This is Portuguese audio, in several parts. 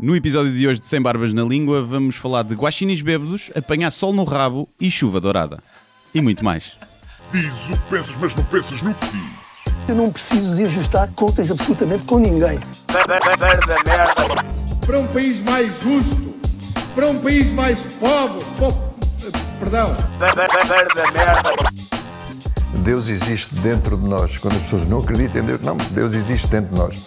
No episódio de hoje de Sem Barbas na Língua, vamos falar de guaxinins bêbados, apanhar sol no rabo e chuva dourada. E muito mais. Diz o que pensas, mas não pensas no que dizes. Eu não preciso de ajustar contas absolutamente com ninguém. para um país mais justo, para um país mais pobre, po- perdão, Deus existe dentro de nós. Quando as pessoas não acreditam em Deus, não, Deus existe dentro de nós.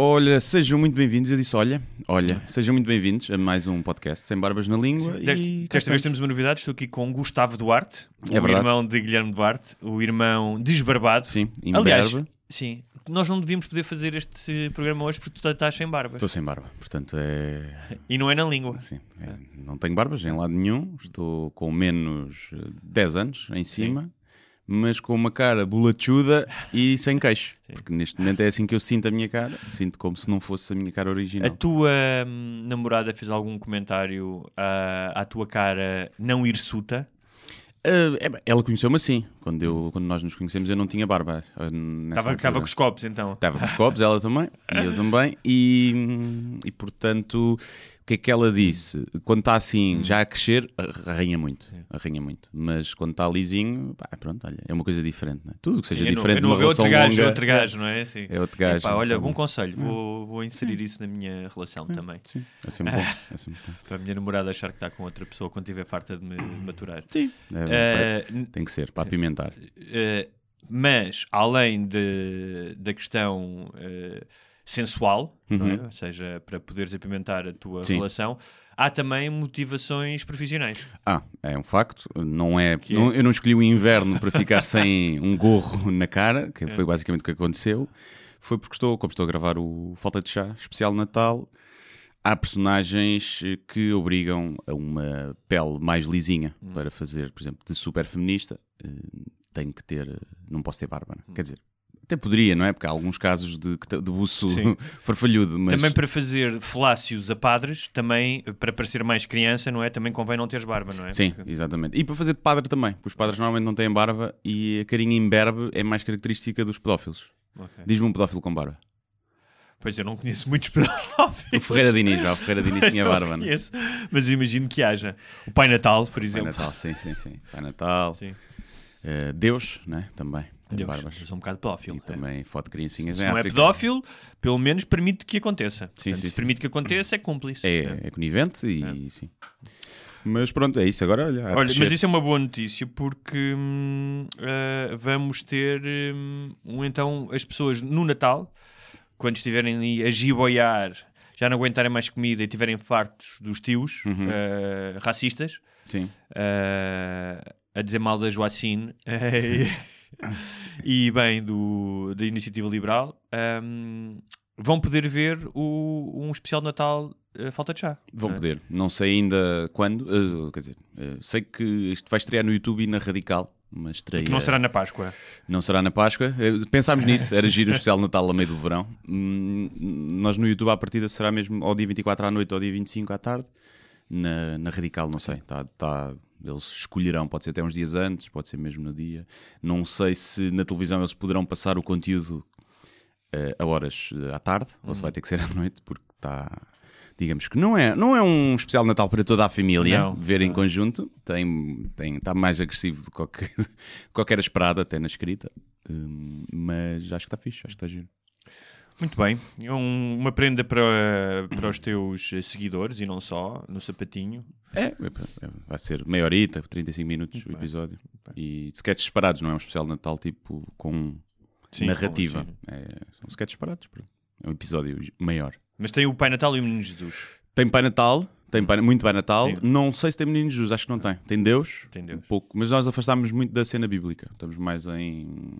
Olha, sejam muito bem-vindos. Eu disse olha, olha, sejam muito bem-vindos a mais um podcast Sem Barbas na Língua. Desta, e desta vez temos uma novidade. Estou aqui com Gustavo Duarte, É o verdade. irmão de Guilherme Duarte, o irmão desbarbado. Sim, em Aliás, barba. sim, nós não devíamos poder fazer este programa hoje porque tu estás sem barba. Estou sem barba, portanto é. E não é na língua. Assim, é, não tenho barbas em lado nenhum, estou com menos eh, 10 anos em cima, mas com uma cara bolachuda e sem queixo. Porque neste momento é assim que eu sinto a minha cara, sinto como se não fosse a minha cara A original. tua hum, namorada fez algum comentário ah, à tua cara não hirsuta? Ah, é ela conheceu-me assim, quando, eu, quando nós nos conhecemos eu não tinha barba. ah, Estava estava com os copos então. Estava com os copos, ela também, e eu também, e, e portanto, que é que ela disse? Quando está assim, já a crescer, arranha muito, arranha muito, mas quando está lisinho, pá, pronto, olha, é uma coisa diferente, não é? Tudo que seja Sim, não- diferente eu não vou ver relação outro gajo, longa, outro gajo, não é? Sim. é outro gajo. Epá, olha, bom conselho, vou, vou inserir isso na minha relação também. Sim, é sempre bom, é sempre bom. Para a minha namorada achar que está com outra pessoa quando estiver farta de me maturar. Sim, é, Eh, tem que ser, para apimentar. Uh, mas, além de, da questão uh, sensual, não é? Uhum. ou seja, para poderes apimentar a tua Sim. relação, há também motivações profissionais. Ah, é um facto. Não é, Que é? não- eu não escolhi o inverno para ficar sem um gorro na cara, É. que foi basicamente o que aconteceu. Foi porque estou, como estou a gravar o Falta de Chá especial Natal, há personagens que obrigam a uma pele mais lisinha Hum. para fazer, por exemplo, de super feminista. eh, Tenho que ter, eh, não posso ter barba. Hum. Quer dizer, até poderia, não é? Porque há alguns casos de, de buço farfalhudo, mas Também para fazer falácios a padres, também uh, para parecer mais criança, não é? Também convém não teres barba, não é? Sim, Porque- exatamente. E para fazer de padre também, porque os padres normalmente não têm barba e a carinha imberbe é mais característica dos pedófilos. Ok. Diz-me um pedófilo com barba. Pois eu não conheço muitos pedófilos. O Ferreira Diniz, já o Ferreira Diniz tinha barba, não é? conheço, Mas imagino que haja. O Pai Natal, por Pai exemplo. Natal, sim, sim, sim. Pai Natal. Sim. Eh, Deus, né? Também. Deus, barbas. sou um bocado pedófilo. E é. também foto de criancinhas Se em não é África. pedófilo, pelo menos permite que aconteça. Sim, Portanto, sim, se permite que aconteça, é cúmplice. É, é conivente e sim. Mas pronto, é isso. Agora, olha, Olha, mas isso é uma boa notícia porque hum, ah, vamos ter hum, um, então as pessoas no Natal, quando estiverem ali a giboiar, já não aguentarem mais comida e estiverem fartos dos tios Uhum. ah, racistas, Sim. ah, a dizer mal da Joacine e bem do, da Iniciativa Liberal, hum, vão poder ver o, um especial de Natal eh, Falta de Chá. Vão é? poder. Não sei ainda quando. eh, quer dizer, eh, sei que isto vai estrear no YouTube e na Radical. Mas estreia... Que não será na Páscoa. Não será na Páscoa. Pensámos nisso, era giro o especial de Natal a meio do verão. Hum, Nós no YouTube, à partida, será mesmo ao dia 24 à noite ou ao dia 25 à tarde. Na, na Radical, não sei. Tá, tá- eles escolherão, pode ser até uns dias antes, pode ser mesmo no dia. Não sei se na televisão eles poderão passar o conteúdo eh, a horas eh, à tarde, ou Uhum. se vai ter que ser à noite, porque está. Digamos que não é, não é um especial de Natal para toda a família Não, ver em conjunto. Tem, tem, está mais agressivo do que qualquer, qualquer esperado, até na escrita. Hum, mas acho que está fixe, acho que está giro. Muito bem. É um- uma prenda para, para os teus seguidores e não só, no sapatinho. É, vai ser meia horita, 35 minutos o episódio. E sketches separados, não é um especial de Natal tipo com Sim, narrativa. com-. É, são sketches separados. pronto. É um episódio maior. Mas tem o Pai Natal e o Menino Jesus. Tem Pai Natal, Tem pai- muito Pai Natal. Sim. Não sei se tem Menino Jesus, acho que não tem. Tem Deus, Tem Deus. um pouco. Mas nós afastámos muito da cena bíblica. Estamos mais em.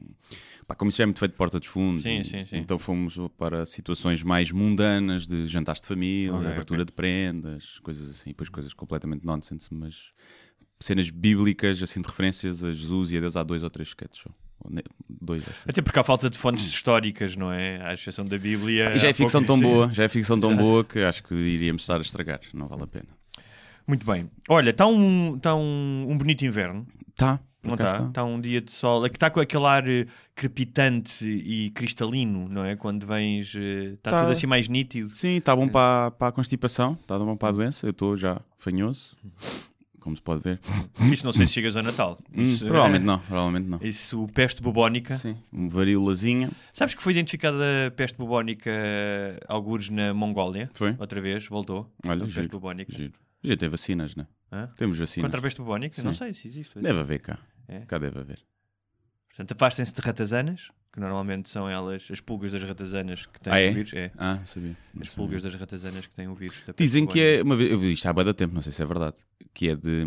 Pá, como isso já é muito feito de porta dos fundos. Sim, e- sim, sim. Então fomos para situações mais mundanas de jantares de família, Ok, abertura ok. de prendas, coisas assim. Depois coisas completamente nonsense, mas cenas bíblicas, assim, de referências a Jesus e a Deus há dois ou três sketches. Dois. Até porque há falta de fontes históricas, não é? À exceção da Bíblia. E já é ficção tão boa, já é ficção tão boa que acho que iríamos estar a estragar. Não vale a pena. Muito bem. Olha, está um, tá um, um bonito inverno. Tá, Não está? Está um dia de sol. É que está com aquele ar eh, crepitante e cristalino, não é? Quando vens. eh, Está Tá. tudo assim mais nítido. Sim, está bom para, para a constipação, está bom para a doença. Eu estou já fanhoso, como se pode ver. Isso não sei se chegas ao Natal. Hum, Isso, provavelmente eh, não, provavelmente não. Isso, peste bubónica. Sim, um varíolazinha. Sabes que foi identificada a peste bubónica eh, algures na Mongólia? Foi? Outra vez, voltou. Olha, a peste giro, bubónica. giro. Já tem vacinas, né? Hã? Temos vacinas. Contra a peste bubónica? Sim. Não sei se existe. Deve haver cá. É? Cá deve haver. Portanto, afastem-se de ratazanas, que normalmente são elas as pulgas das ratazanas que têm Ah, é? o vírus. É. Ah, sabia. Não As sabia. pulgas das ratazanas que têm o vírus. Dizem que bubónica. é, uma vez, eu vi isto há de tempo, não sei se é verdade, que é de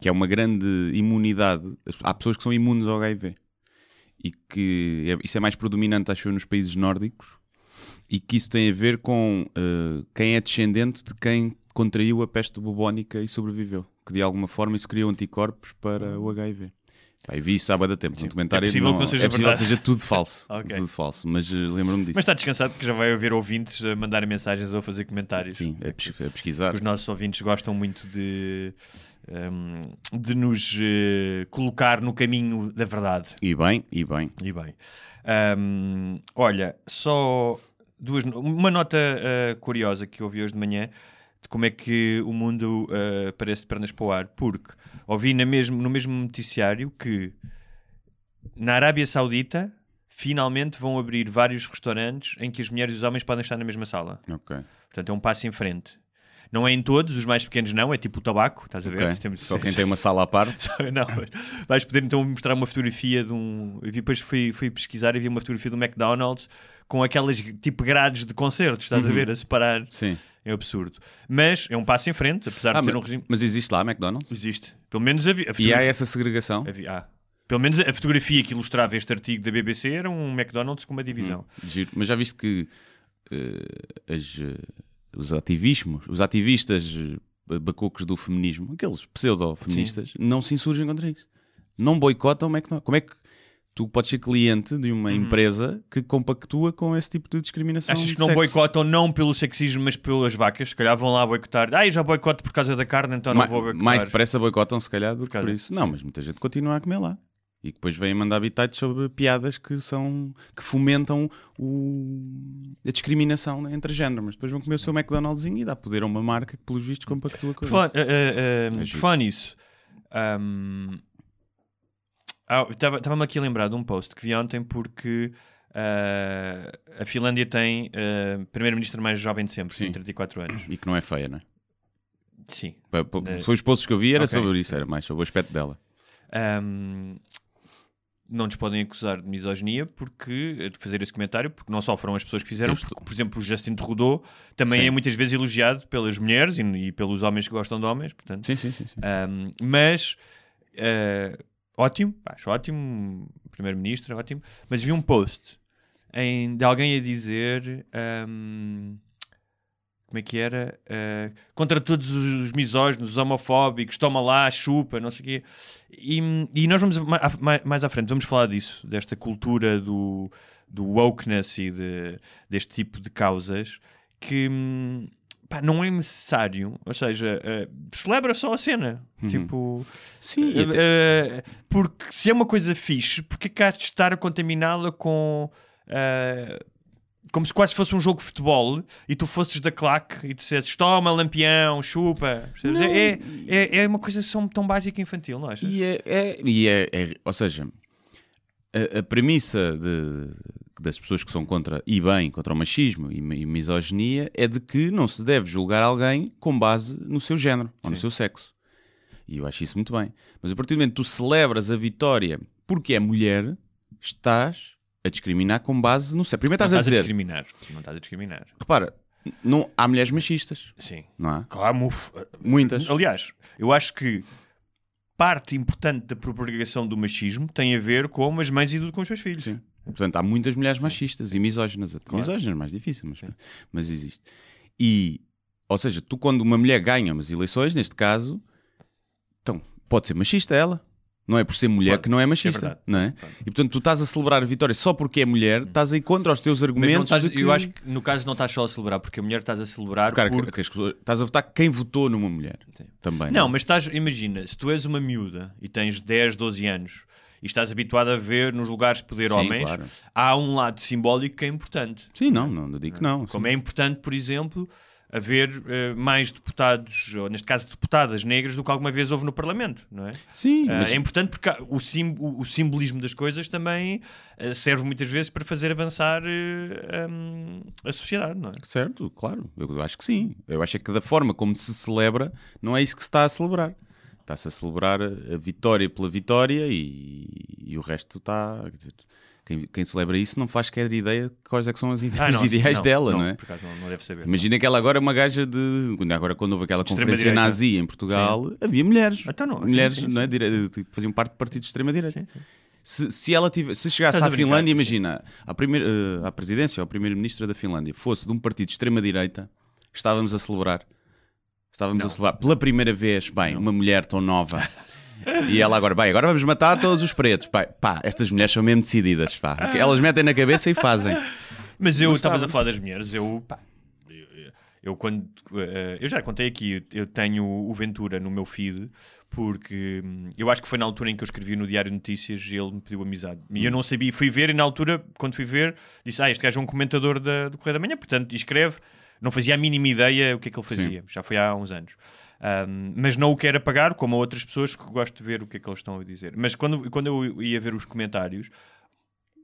que é uma grande imunidade. Há pessoas que são imunes ao HIV e que é- isso é mais predominante, acho eu, nos países nórdicos e que isso tem a ver com eh, quem é descendente de quem contraiu a peste bubónica e sobreviveu. Que de alguma forma isso criou anticorpos para o HIV. Eu vi isso há de tempo, um documentário. É possível que não seja é possível que verdade. seja tudo falso. Ok. Tudo falso, mas eh, lembro-me disso. Mas está descansado porque já vai haver ouvintes a mandarem mensagens ou a fazer comentários. Sim, é pes- é pesquisar. Os nossos ouvintes gostam muito de, hum, de nos eh, colocar no caminho da verdade. E bem, e bem. E bem. Hum, olha, só duas, uma nota eh, curiosa que eu ouvi hoje de manhã de como é que o mundo eh, parece de pernas para o ar, porque ouvi na mesmo, no mesmo noticiário que na Arábia Saudita finalmente vão abrir vários restaurantes em que as mulheres e os homens podem estar na mesma sala. Ok. Portanto, é um passo em frente. Não é em todos, os mais pequenos não, é tipo o tabaco, estás a ver? Ok. Temos- Só quem tem uma sala à parte. não, vais poder então mostrar uma fotografia de um. Eu vi, depois fui, fui pesquisar e vi uma fotografia do McDonald's com aquelas tipo grades de concertos, estás a Uhum. ver? A separar. Sim. É absurdo. Mas é um passo em frente, apesar Ah, de ser mas, um regime. mas existe lá McDonald's? Existe. Pelo menos havia. A E há fotografia- essa segregação? havia- ah. Pelo menos a fotografia que ilustrava este artigo da BBC era um McDonald's com uma divisão. Giro. Mas já viste que eh, as, eh, os ativismos, os ativistas eh, bacucos do feminismo, aqueles pseudo-feministas, não se insurgem contra isso. Não boicotam o McDonald's. Como é que tu podes ser cliente de uma empresa que compactua com esse tipo de discriminação? Uhum. Achas que não sexo? boicotam não pelo sexismo, mas pelas vacas? Se calhar vão lá boicotar. Ah, eu já boicoto por causa da carne, então não Ma- vou boicotar. mais depressa boicotam, se calhar, do que causa- por isso. Não, mas muita gente continua a comer lá. E depois vêm mandar habitats sobre piadas que são que fomentam o- a discriminação entre géneros. Mas depois vão comer o seu McDonald'zinho e dá poder a uma marca que, pelos vistos, compactua com Por falar, isso. eh, eh, eh, É por giro. falar nisso, ahm, ah, estava-me aqui a lembrar de um post que vi ontem porque ah, a Finlândia tem a primeira-ministra mais jovem de sempre, Sim. com 34 anos. E que não é feia, não é? Sim. Pa- pa- É. Foi os posts que eu vi, era Ok. sobre isso, era mais sobre o aspecto dela. Ahm, não nos podem acusar de misoginia porque de fazer esse comentário, porque não só foram as pessoas que fizeram, porque, por exemplo, o Justin Trudeau também Sim. é muitas vezes elogiado pelas mulheres e, e pelos homens que gostam de homens, portanto. Sim, sim, sim. sim. Um, mas uh, ótimo, acho ótimo, primeiro-ministro, ótimo. Mas vi um post em, de alguém a dizer um, como é que era? Uh, contra todos os misóginos, os homofóbicos, toma lá, chupa, não sei o quê. E, e nós vamos ma- a- ma- mais à frente, vamos falar disso, desta cultura do, do wokeness e de- deste tipo de causas que hum, pá, não é necessário, ou seja, eh, celebra só a cena. Tipo, Sim, eh, até- eh, porque se é uma coisa fixe, porque é que há de estar a contaminá-la com. como se quase fosse um jogo de futebol e tu fosses da claque e dissesses toma, lampião, chupa. Não. É, é, é uma coisa tão básica e infantil, não achas? E é, é- e é- é- ou seja, a, a premissa de- das pessoas que são contra, e bem, contra o machismo e, e misoginia é de que não se deve julgar alguém com base no seu género ou no seu sexo. E eu acho isso muito bem. Mas a partir do momento que tu celebras a vitória porque é mulher, estás a discriminar com base no sexo. Primeiro Não estás a estás a dizer, discriminar. Não estás a discriminar. repara, Não, há mulheres machistas, Sim. não há? Claro, muf- Muitas. Aliás, eu acho que parte importante da propagação do machismo tem a ver com as mães educam com os seus filhos. Sim. Portanto, há muitas mulheres machistas e misóginas. Claro. Misóginas, mais difícil, mas, mas existe. E, ou seja, tu quando uma mulher ganha umas eleições, neste caso, então, pode ser machista ela. Não é por ser mulher Pode. que não é É machista. verdade. não é? Pode. E portanto, tu estás a celebrar a vitória só porque é mulher, estás aí contra os teus não argumentos. estás- que... eu acho que no caso não estás só a celebrar, porque a mulher estás a celebrar Cara, porque... estás a votar quem votou numa mulher. Sim. Também. Não, mas estás, imagina, se tu és uma miúda e tens 10, 12 anos e estás habituado a ver nos lugares de poder Sim, homens, claro. há um lado simbólico que é importante. Sim, não, não, não digo que não. Como sim. é importante, por exemplo, haver eh, mais deputados, ou neste caso deputadas negras, do que alguma vez houve no Parlamento, não é? Sim, Ah, mas É importante porque o, sim- o- o simbolismo das coisas também eh, serve muitas vezes para fazer avançar hum, a sociedade, não é? Certo, claro. Eu acho que sim. Eu acho é que da forma como se celebra, não é isso que se está a celebrar. Está-se a celebrar a, vitória pela vitória e, e o resto está. dizer, quem, quem celebra isso não faz qualquer ideia de quais é que são as ide- Ah, os ideais dela, não, é? Por acaso não, não deve saber. Imagina que ela agora é uma gaja de. Agora, quando houve aquela conferência nazi em Portugal, havia mulheres. Então não, sim, mulheres sim, não é, sim. dire- tipo, faziam parte de partidos de extrema-direita. Se, se ela tive, se chegasse Estás à brincar, Finlândia, sim. imagina, à, primeira, eh, à presidência ou à primeira-ministra da Finlândia fosse de um partido de extrema-direita, estávamos a celebrar. Estávamos a celebrar pela primeira vez, bem, uma mulher tão nova. E ela agora, bem, agora vamos matar todos os pretos. Pá, pá, estas mulheres são mesmo decididas, pá. Elas metem na cabeça e fazem. Mas eu Não estavas a falar das mulheres, eu, pá, eu, eu quando eh, eu já contei aqui, eu tenho o Ventura no meu feed porque hum, eu acho que foi na altura em que eu escrevi no Diário de Notícias e ele me pediu amizade. E eu não sabia, fui ver e na altura, quando fui ver, disse: Ah, este gajo é um comentador da, do Correio da Manhã, portanto, e escreve. Não fazia a mínima ideia o que é que ele fazia, já foi há uns anos. Um, mas não o quero apagar, como a outras pessoas que gosto de ver o que é que eles estão a dizer. Mas quando, quando eu ia ver os comentários,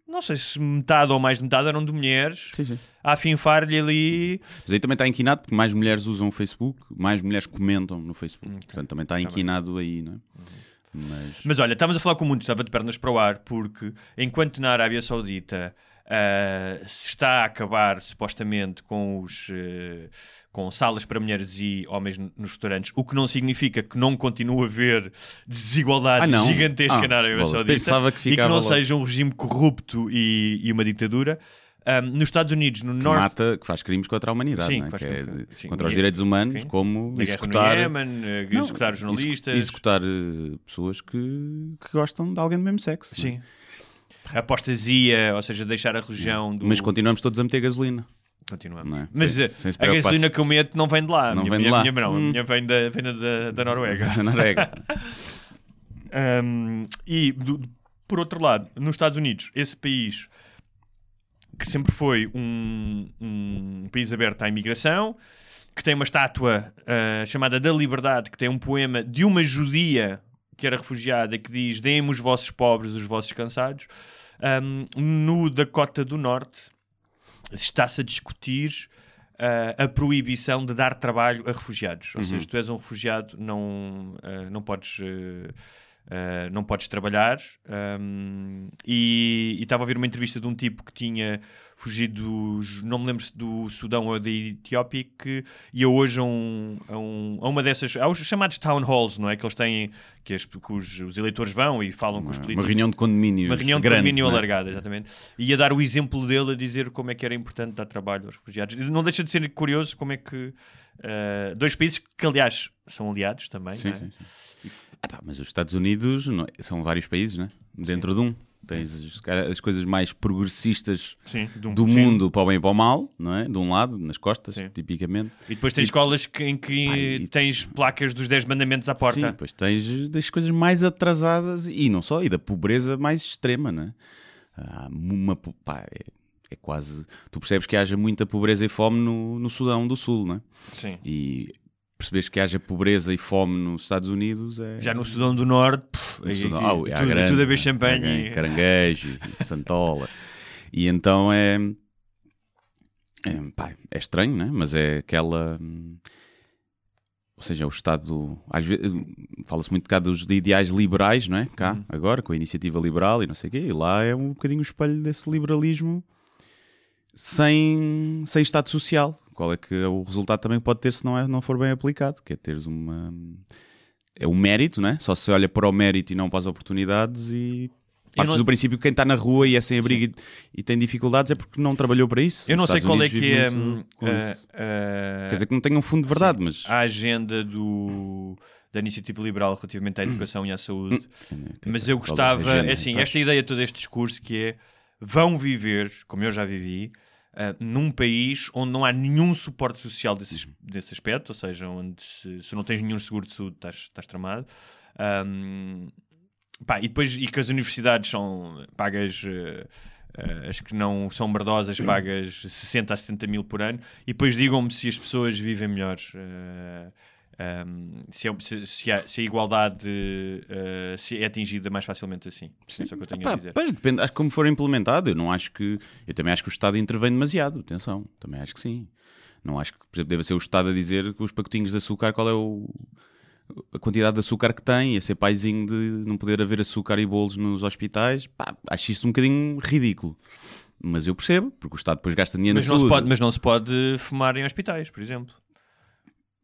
não sei se metade ou mais de metade eram de mulheres Sim, sim. a afinfar-lhe ali. Mas aí também está inquinado porque mais mulheres usam o Facebook, mais mulheres comentam no Facebook. Portanto, também está inquinado aí, não é? Mas, Mas olha, estamos a falar com o mundo, estava de pernas para o ar, porque enquanto na Arábia Saudita ah, se está a acabar supostamente com os. eh, com salas para mulheres e homens nos restaurantes, o que não significa que não continue a haver desigualdade Ah, gigantesca Ah, na Arábia bolas. Saudita Pensava que e que não seja um regime corrupto e, e uma ditadura. Ah, nos Estados Unidos, no que norte. mata, que faz crimes contra a humanidade, Sim, é? que é sim. contra os E- direitos humanos, sim. como Na executar, no Iémen, eh, Não, executar os jornalistas. execu- executar eh, pessoas que, que gostam de alguém do mesmo sexo. é? Sim. Apostasia, ou seja, deixar a religião do. Mas continuamos todos a meter gasemina. Continuamos. É? Mas Sem- eh, sem se a gasolina que eu meto não vem de lá. A Não minha, vem de minha- lá. minha não, Hum. minha vem da, vem da, da Noruega. Na Noruega. Um, e, do- por outro lado, nos Estados Unidos, esse país que sempre foi um, um país aberto à imigração, que tem uma estátua ah, chamada da Liberdade, que tem um poema de uma judia que era refugiada que diz: Deem-me os vossos pobres, os vossos cansados. Um, no Dakota do Norte está-se a discutir ah, a proibição de dar trabalho a refugiados. Ou seja, tu és um refugiado, não, ah, não podes. ah, ah, não podes trabalhar um, e e estava a ver uma entrevista de um tipo que tinha fugido dos, não me lembro se do Sudão ou da Etiópia que ia hoje a, um, a, um- a uma dessas aos chamados town halls, não é? Que eles têm que, as- que os, os eleitores vão e falam com os Uma políticos reunião de condomínio. uma reunião de condomínio não é? alargada, exatamente. E ia dar o exemplo dele a dizer como é que era importante dar trabalho aos refugiados. Não deixa de ser curioso como é que eh, dois países que, aliás, são aliados também. Sim, não é? sim, sim. Epá, mas os Estados Unidos não é- são vários países, né? Dentro de um. Tens calhar, as coisas mais progressistas Sim, um- do sim. mundo para o bem e para o mal, não é? De um lado, nas costas, Sim. tipicamente. E depois tens escolas que- em que e- tens placas dos 10 mandamentos à porta. Sim, depois tens das coisas mais atrasadas e não só, e da pobreza mais extrema, não é? Há uma, pá, é, é quase. Tu percebes que haja muita pobreza e fome no, no Sudão do Sul, não é? Sim. E percebes que haja pobreza e fome nos Estados Unidos é. Já no Sudão do Norte, aí- Sudão- Ah, é tudo, grande, tudo a ver champanhe. Carangue- Caranguejo, Santola. E então é. É, pá, é estranho, né? Mas é aquela. hum, Ou seja, o Estado. Às vezes, fala-se muito cá dos de ideais liberais, não é? Cá, Uhum. agora, com a iniciativa liberal e não sei o quê. E lá é um bocadinho o espelho desse liberalismo sem, sem Estado social. Qual é que é o resultado também que pode ter se não, é, não for bem aplicado, que é teres uma... É o mérito, né? Só se olha para o mérito e não para as oportunidades e... Partes não- do princípio que quem está na rua e é sem abrigo e, e tem dificuldades é porque não trabalhou para isso. Eu não Os sei Estados qual é Unidos que é hum, com a- isso. a- Quer dizer que não tem um fundo de verdade, mas... a agenda do, da iniciativa liberal relativamente à educação e à saúde. Mas eu Qual é a gostava, agenda? é assim, Tá. esta ideia toda, este discurso que é vão viver, como eu já vivi, ah, num país onde não há nenhum suporte social desse, desse aspecto, ou seja, onde se, se não tens nenhum seguro de saúde estás, estás tramado. Ahm, pá, e depois e que as universidades são pagas. eh, eh, as que não são merdosas pagas 60 a 70 mil por ano e depois digam-me se as pessoas vivem melhor eh, um, se, é- se- se há- se a igualdade eh, se é atingida mais facilmente assim. É só que eu tenho a dizer. pois depende, acho que como for implementado, eu não acho que. Eu também acho que o Estado intervém demasiado, atenção, também acho que sim. Não acho que, por exemplo, deve ser o Estado a dizer que os pacotinhos de açúcar, qual é o, a quantidade de açúcar que tem, a ser paizinho de não poder haver açúcar e bolos nos hospitais. Pá, acho isso um bocadinho ridículo. Mas eu percebo, porque o Estado depois gasta dinheiro Mas na não, se saúde. pode, mas não se pode fumar em hospitais, por exemplo.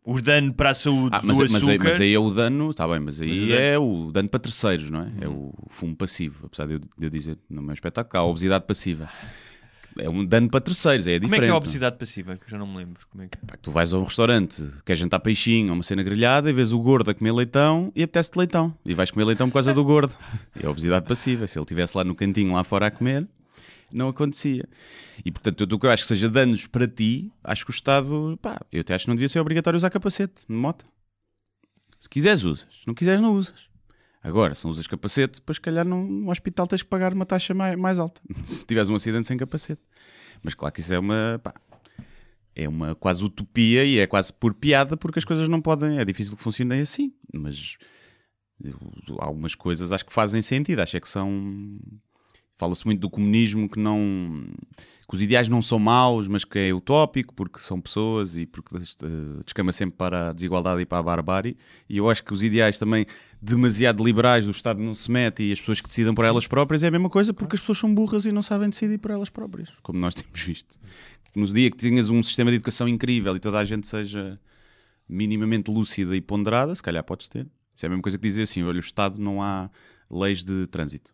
O dano para a saúde Ah, mas, do mas, açúcar... aí, mas aí é o dano, está bem, mas aí Mas o é o dano para terceiros, não é? É o fumo passivo, apesar de eu, de eu dizer no meu espetáculo, há a obesidade passiva. É um dano para terceiros, é diferente. Como é que é a obesidade passiva? Que eu já não me lembro. Como é que... Pá, Tu vais a um restaurante, queres jantar peixinho ou uma cena grelhada e vês o gordo a comer leitão e apetece-te leitão. E vais comer leitão por causa do gordo. É a obesidade passiva. Se ele estivesse lá no cantinho, lá fora a comer, não acontecia. E portanto, eu, o que eu acho que seja danos para ti, acho que o Estado, pá, eu até acho que não devia ser obrigatório usar capacete de moto. Se quiseres, usas. Se não quiseres, não usas. Agora, se não usas capacete, depois, se calhar, num, num hospital tens que pagar uma taxa mais, mais alta. Se tiveres um acidente sem capacete. Mas claro que isso é uma. pá, é uma quase utopia e é quase por piada porque as coisas não podem. É difícil que funcionem assim. Mas algumas coisas acho que fazem sentido. Acho é que são. Fala-se muito do comunismo que não. que os ideais não são maus, mas que é utópico porque são pessoas e porque eh, descama sempre para a desigualdade e para a barbárie. E eu acho que os ideais também demasiado liberais, do Estado não se mete e as pessoas que decidam por elas próprias é a mesma coisa porque as pessoas são burras e não sabem decidir por elas próprias, como nós temos visto. No dia que tinhas um sistema de educação incrível e toda a gente seja minimamente lúcida e ponderada, se calhar podes ter. Isso é a mesma coisa que dizer assim: olha, o Estado não há leis de trânsito.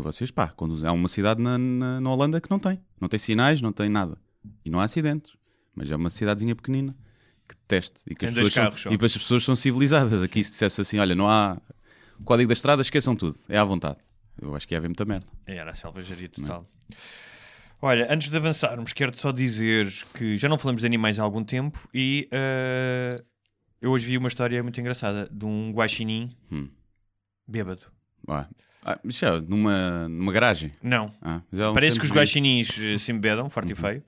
Vocês, pá, conduzem. Há uma cidade na, na, na Holanda que não tem. Não tem sinais, não tem nada. E não há acidentes. Mas é uma cidadezinha pequenina que teste. E que as pessoas carros são, e as pessoas são civilizadas. Aqui se dissesse assim: olha, não há código da estrada, esqueçam tudo. É à vontade. Eu acho que ia haver muita merda. Era a selvageria total. Olha, antes de avançarmos, quero só dizer que já não falamos de animais há algum tempo e eh, eu hoje vi uma história muito engraçada de um guaxinim Hum. bêbado. Vá. Ah, mas já, numa, numa garagem. Não. Ah, uns Parece que os guaxinins eh, se embebedam, forte e feio.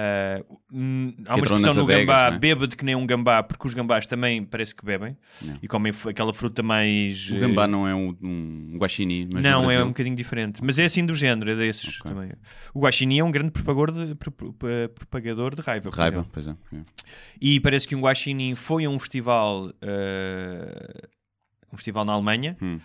Eh, hum, há uma entram expressão nas no adegas, gambá, né? bêbado que nem um gambá, porque os gambás também parece que bebem Não. e comem f- aquela fruta mais. O eh, gambá não é um, um guaxinim, mas no não, é Brasil- um bocadinho diferente. Mas é assim do género, é desses Ok. também. O guaxinim é um grande propagador de, pro- pro- propagador de raiva. por Raiva, exemplo. pois é. é. E parece que um guaxinim foi a um festival, eh, um festival na Alemanha, Hum.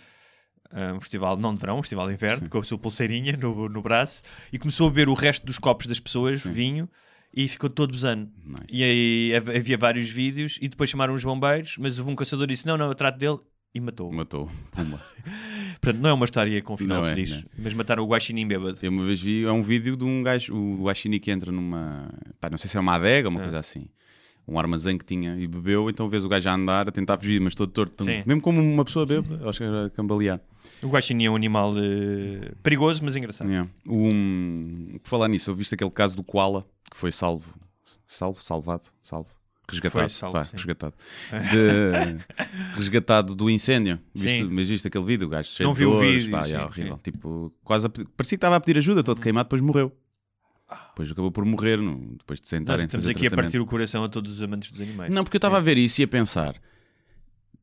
Eh, um festival não de verão, um festival de inverno, com a sua pulseirinha no, no braço, e começou a beber o resto dos copos das pessoas, Sim. vinho, e ficou todo besano. Nice. E aí hav- havia vários vídeos, e depois chamaram os bombeiros, mas houve um caçador que disse: Não, não, eu trato dele. E matou. Matou. Pumba. Portanto, não é uma história com final Não é, feliz, não é. mas mataram o guaxinim bêbado. Eu uma vez vi, é um vídeo de um gajo, o guaxinim que entra numa, pá, não sei se é uma adega ou uma Ah. coisa assim, um armazém que tinha e bebeu, então vês o gajo a andar, a tentar fugir, mas todo torto, Sim. mesmo como uma pessoa bêbada, acho que era cambalear. O guaxinim é um animal eh, perigoso, mas engraçado. Yeah. Um, por falar nisso, eu viste aquele caso do Koala, que foi salvo, salvo, salvado, salvo, resgatado, salvo, resgatado, De- resgatado do incêndio. Viste, mas viste aquele vídeo, o gajo cheio Não de vi o dores, vídeo, pá, sim, sim. horrível. Tipo, quase a parecia que estava a pedir ajuda, todo queimado, depois morreu. Depois acabou por morrer, depois de Nós sentarem estamos fazer aqui a partir o coração a todos os amantes dos animais. Não, porque eu estava a ver isso e a pensar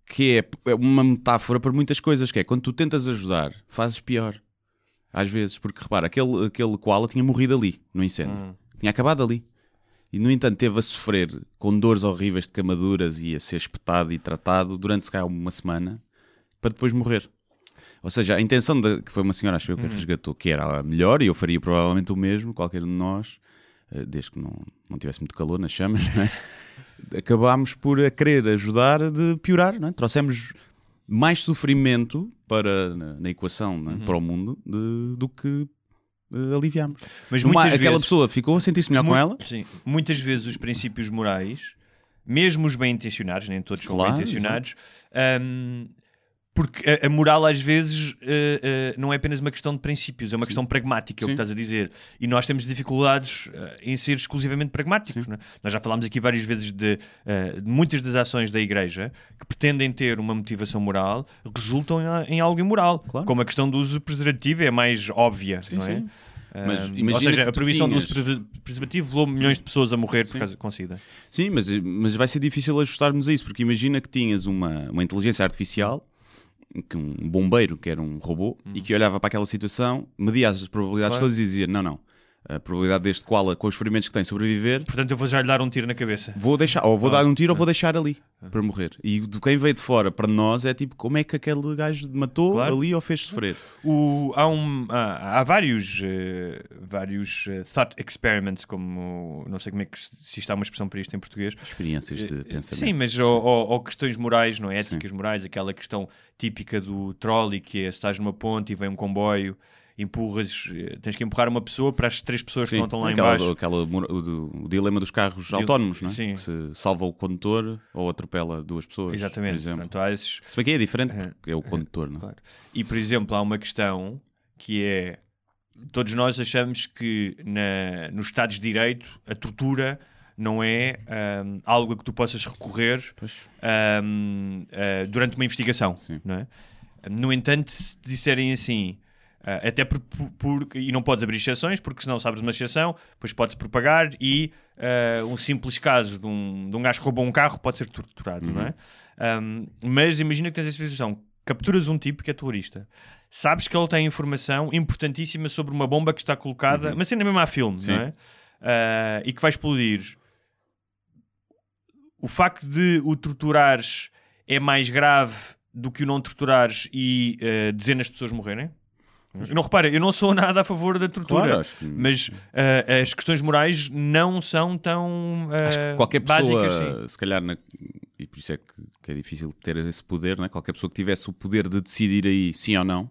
que é é uma metáfora para muitas coisas, que é quando tu tentas ajudar, fazes pior. Às vezes, porque repara, aquele, aquele koala tinha morrido ali, no incêndio. Hum. Tinha acabado ali. E, no entanto, teve a sofrer com dores horríveis de camaduras e a ser espetado e tratado durante, se calhar, uma semana, para depois morrer. Ou seja, a intenção da, que foi uma senhora, acho eu, que a resgatou, que era a melhor, e eu faria provavelmente o mesmo, qualquer um de nós, eh, desde que não, não tivesse muito calor nas chamas, é? acabámos por a querer ajudar de piorar, é? trouxemos mais sofrimento para, na, na equação é? para o mundo de- do que eh, aliviámos. Mas Numa- muitas aquela vezes- pessoa ficou a sentir-se melhor com ela, Sim. Muitas vezes os princípios morais, mesmo os bem intencionados, nem todos são Claro, bem intencionados, hum, porque a, a moral às vezes eh, eh, não é apenas uma questão de princípios, é uma questão pragmática, é o que Sim. estás a dizer. E nós temos dificuldades eh, em ser exclusivamente pragmáticos. é? Nós já falámos aqui várias vezes de, de muitas das ações da Igreja que pretendem ter uma motivação moral resultam em, em algo imoral. Claro. Como a questão do uso preservativo é mais óbvia, não é? sim. Mas imagina ou seja, a proibição do uso tinhas- preser- preservativo levou milhões de pessoas a morrer por Sim. causa com SIDA. Sim, mas, mas vai ser difícil ajustarmos a isso, porque imagina que tinhas uma, uma inteligência artificial, que um bombeiro, que era um robô, e que olhava para aquela situação, media as probabilidades Claro. todas e dizia: não, não, a probabilidade deste koala, com os ferimentos que tem, sobreviver, Portanto, eu vou já lhe dar um tiro na cabeça. vou deixar, ou vou dar um tiro ou vou deixar ali para morrer. E de quem veio de fora para nós é tipo: como é que aquele gajo matou Claro. ali ou fez sofrer? O- há, um, há, há vários, eh, vários eh, thought experiments, como não sei como é que se, há uma expressão para isto em português. Experiências de Eh, pensamento. Sim, mas ou, ou- ou questões morais, não é? Éticas morais, aquela questão típica do trolley, que é se estás numa ponte e vem um comboio, empurras, eh, tens que empurrar uma pessoa para as três pessoas que Sim, não estão lá aquela, embaixo. aquela o, do- o dilema dos carros Dil- autónomos, não é? sim. Que se salva o condutor ou atropela duas pessoas. Exatamente. Por exemplo. Portanto, há esses, Se bem que é diferente, É. porque é o condutor, não é? Claro. E, por exemplo, há uma questão que é: todos nós achamos que na, nos Estados de Direito a tortura não é ahm, algo a que tu possas recorrer Pois. ahm, ah, durante uma investigação. Sim. Não é? No entanto, se disserem assim. Ah, até por, por- por- e não podes abrir exceções porque senão sabes uma exceção, depois podes propagar e ah, um simples caso de um, de um gajo que roubou um carro pode ser torturado, não é? Um, mas imagina que tens essa situação, capturas um tipo que é terrorista, sabes que ele tem informação importantíssima sobre uma bomba que está colocada, mas sendo mesmo a filme, Sim. não é? Ah, e que vai explodir. O facto de o torturares é mais grave do que o não torturares e dezenas de pessoas morrerem? Não repara, eu não sou nada a favor da tortura, Claro, que- mas ah, as questões morais não são tão ah, Acho que qualquer pessoa, básicas. sim. se calhar, na- e por isso é que, que é difícil ter esse poder, não é? qualquer pessoa que tivesse o poder de decidir aí sim ou não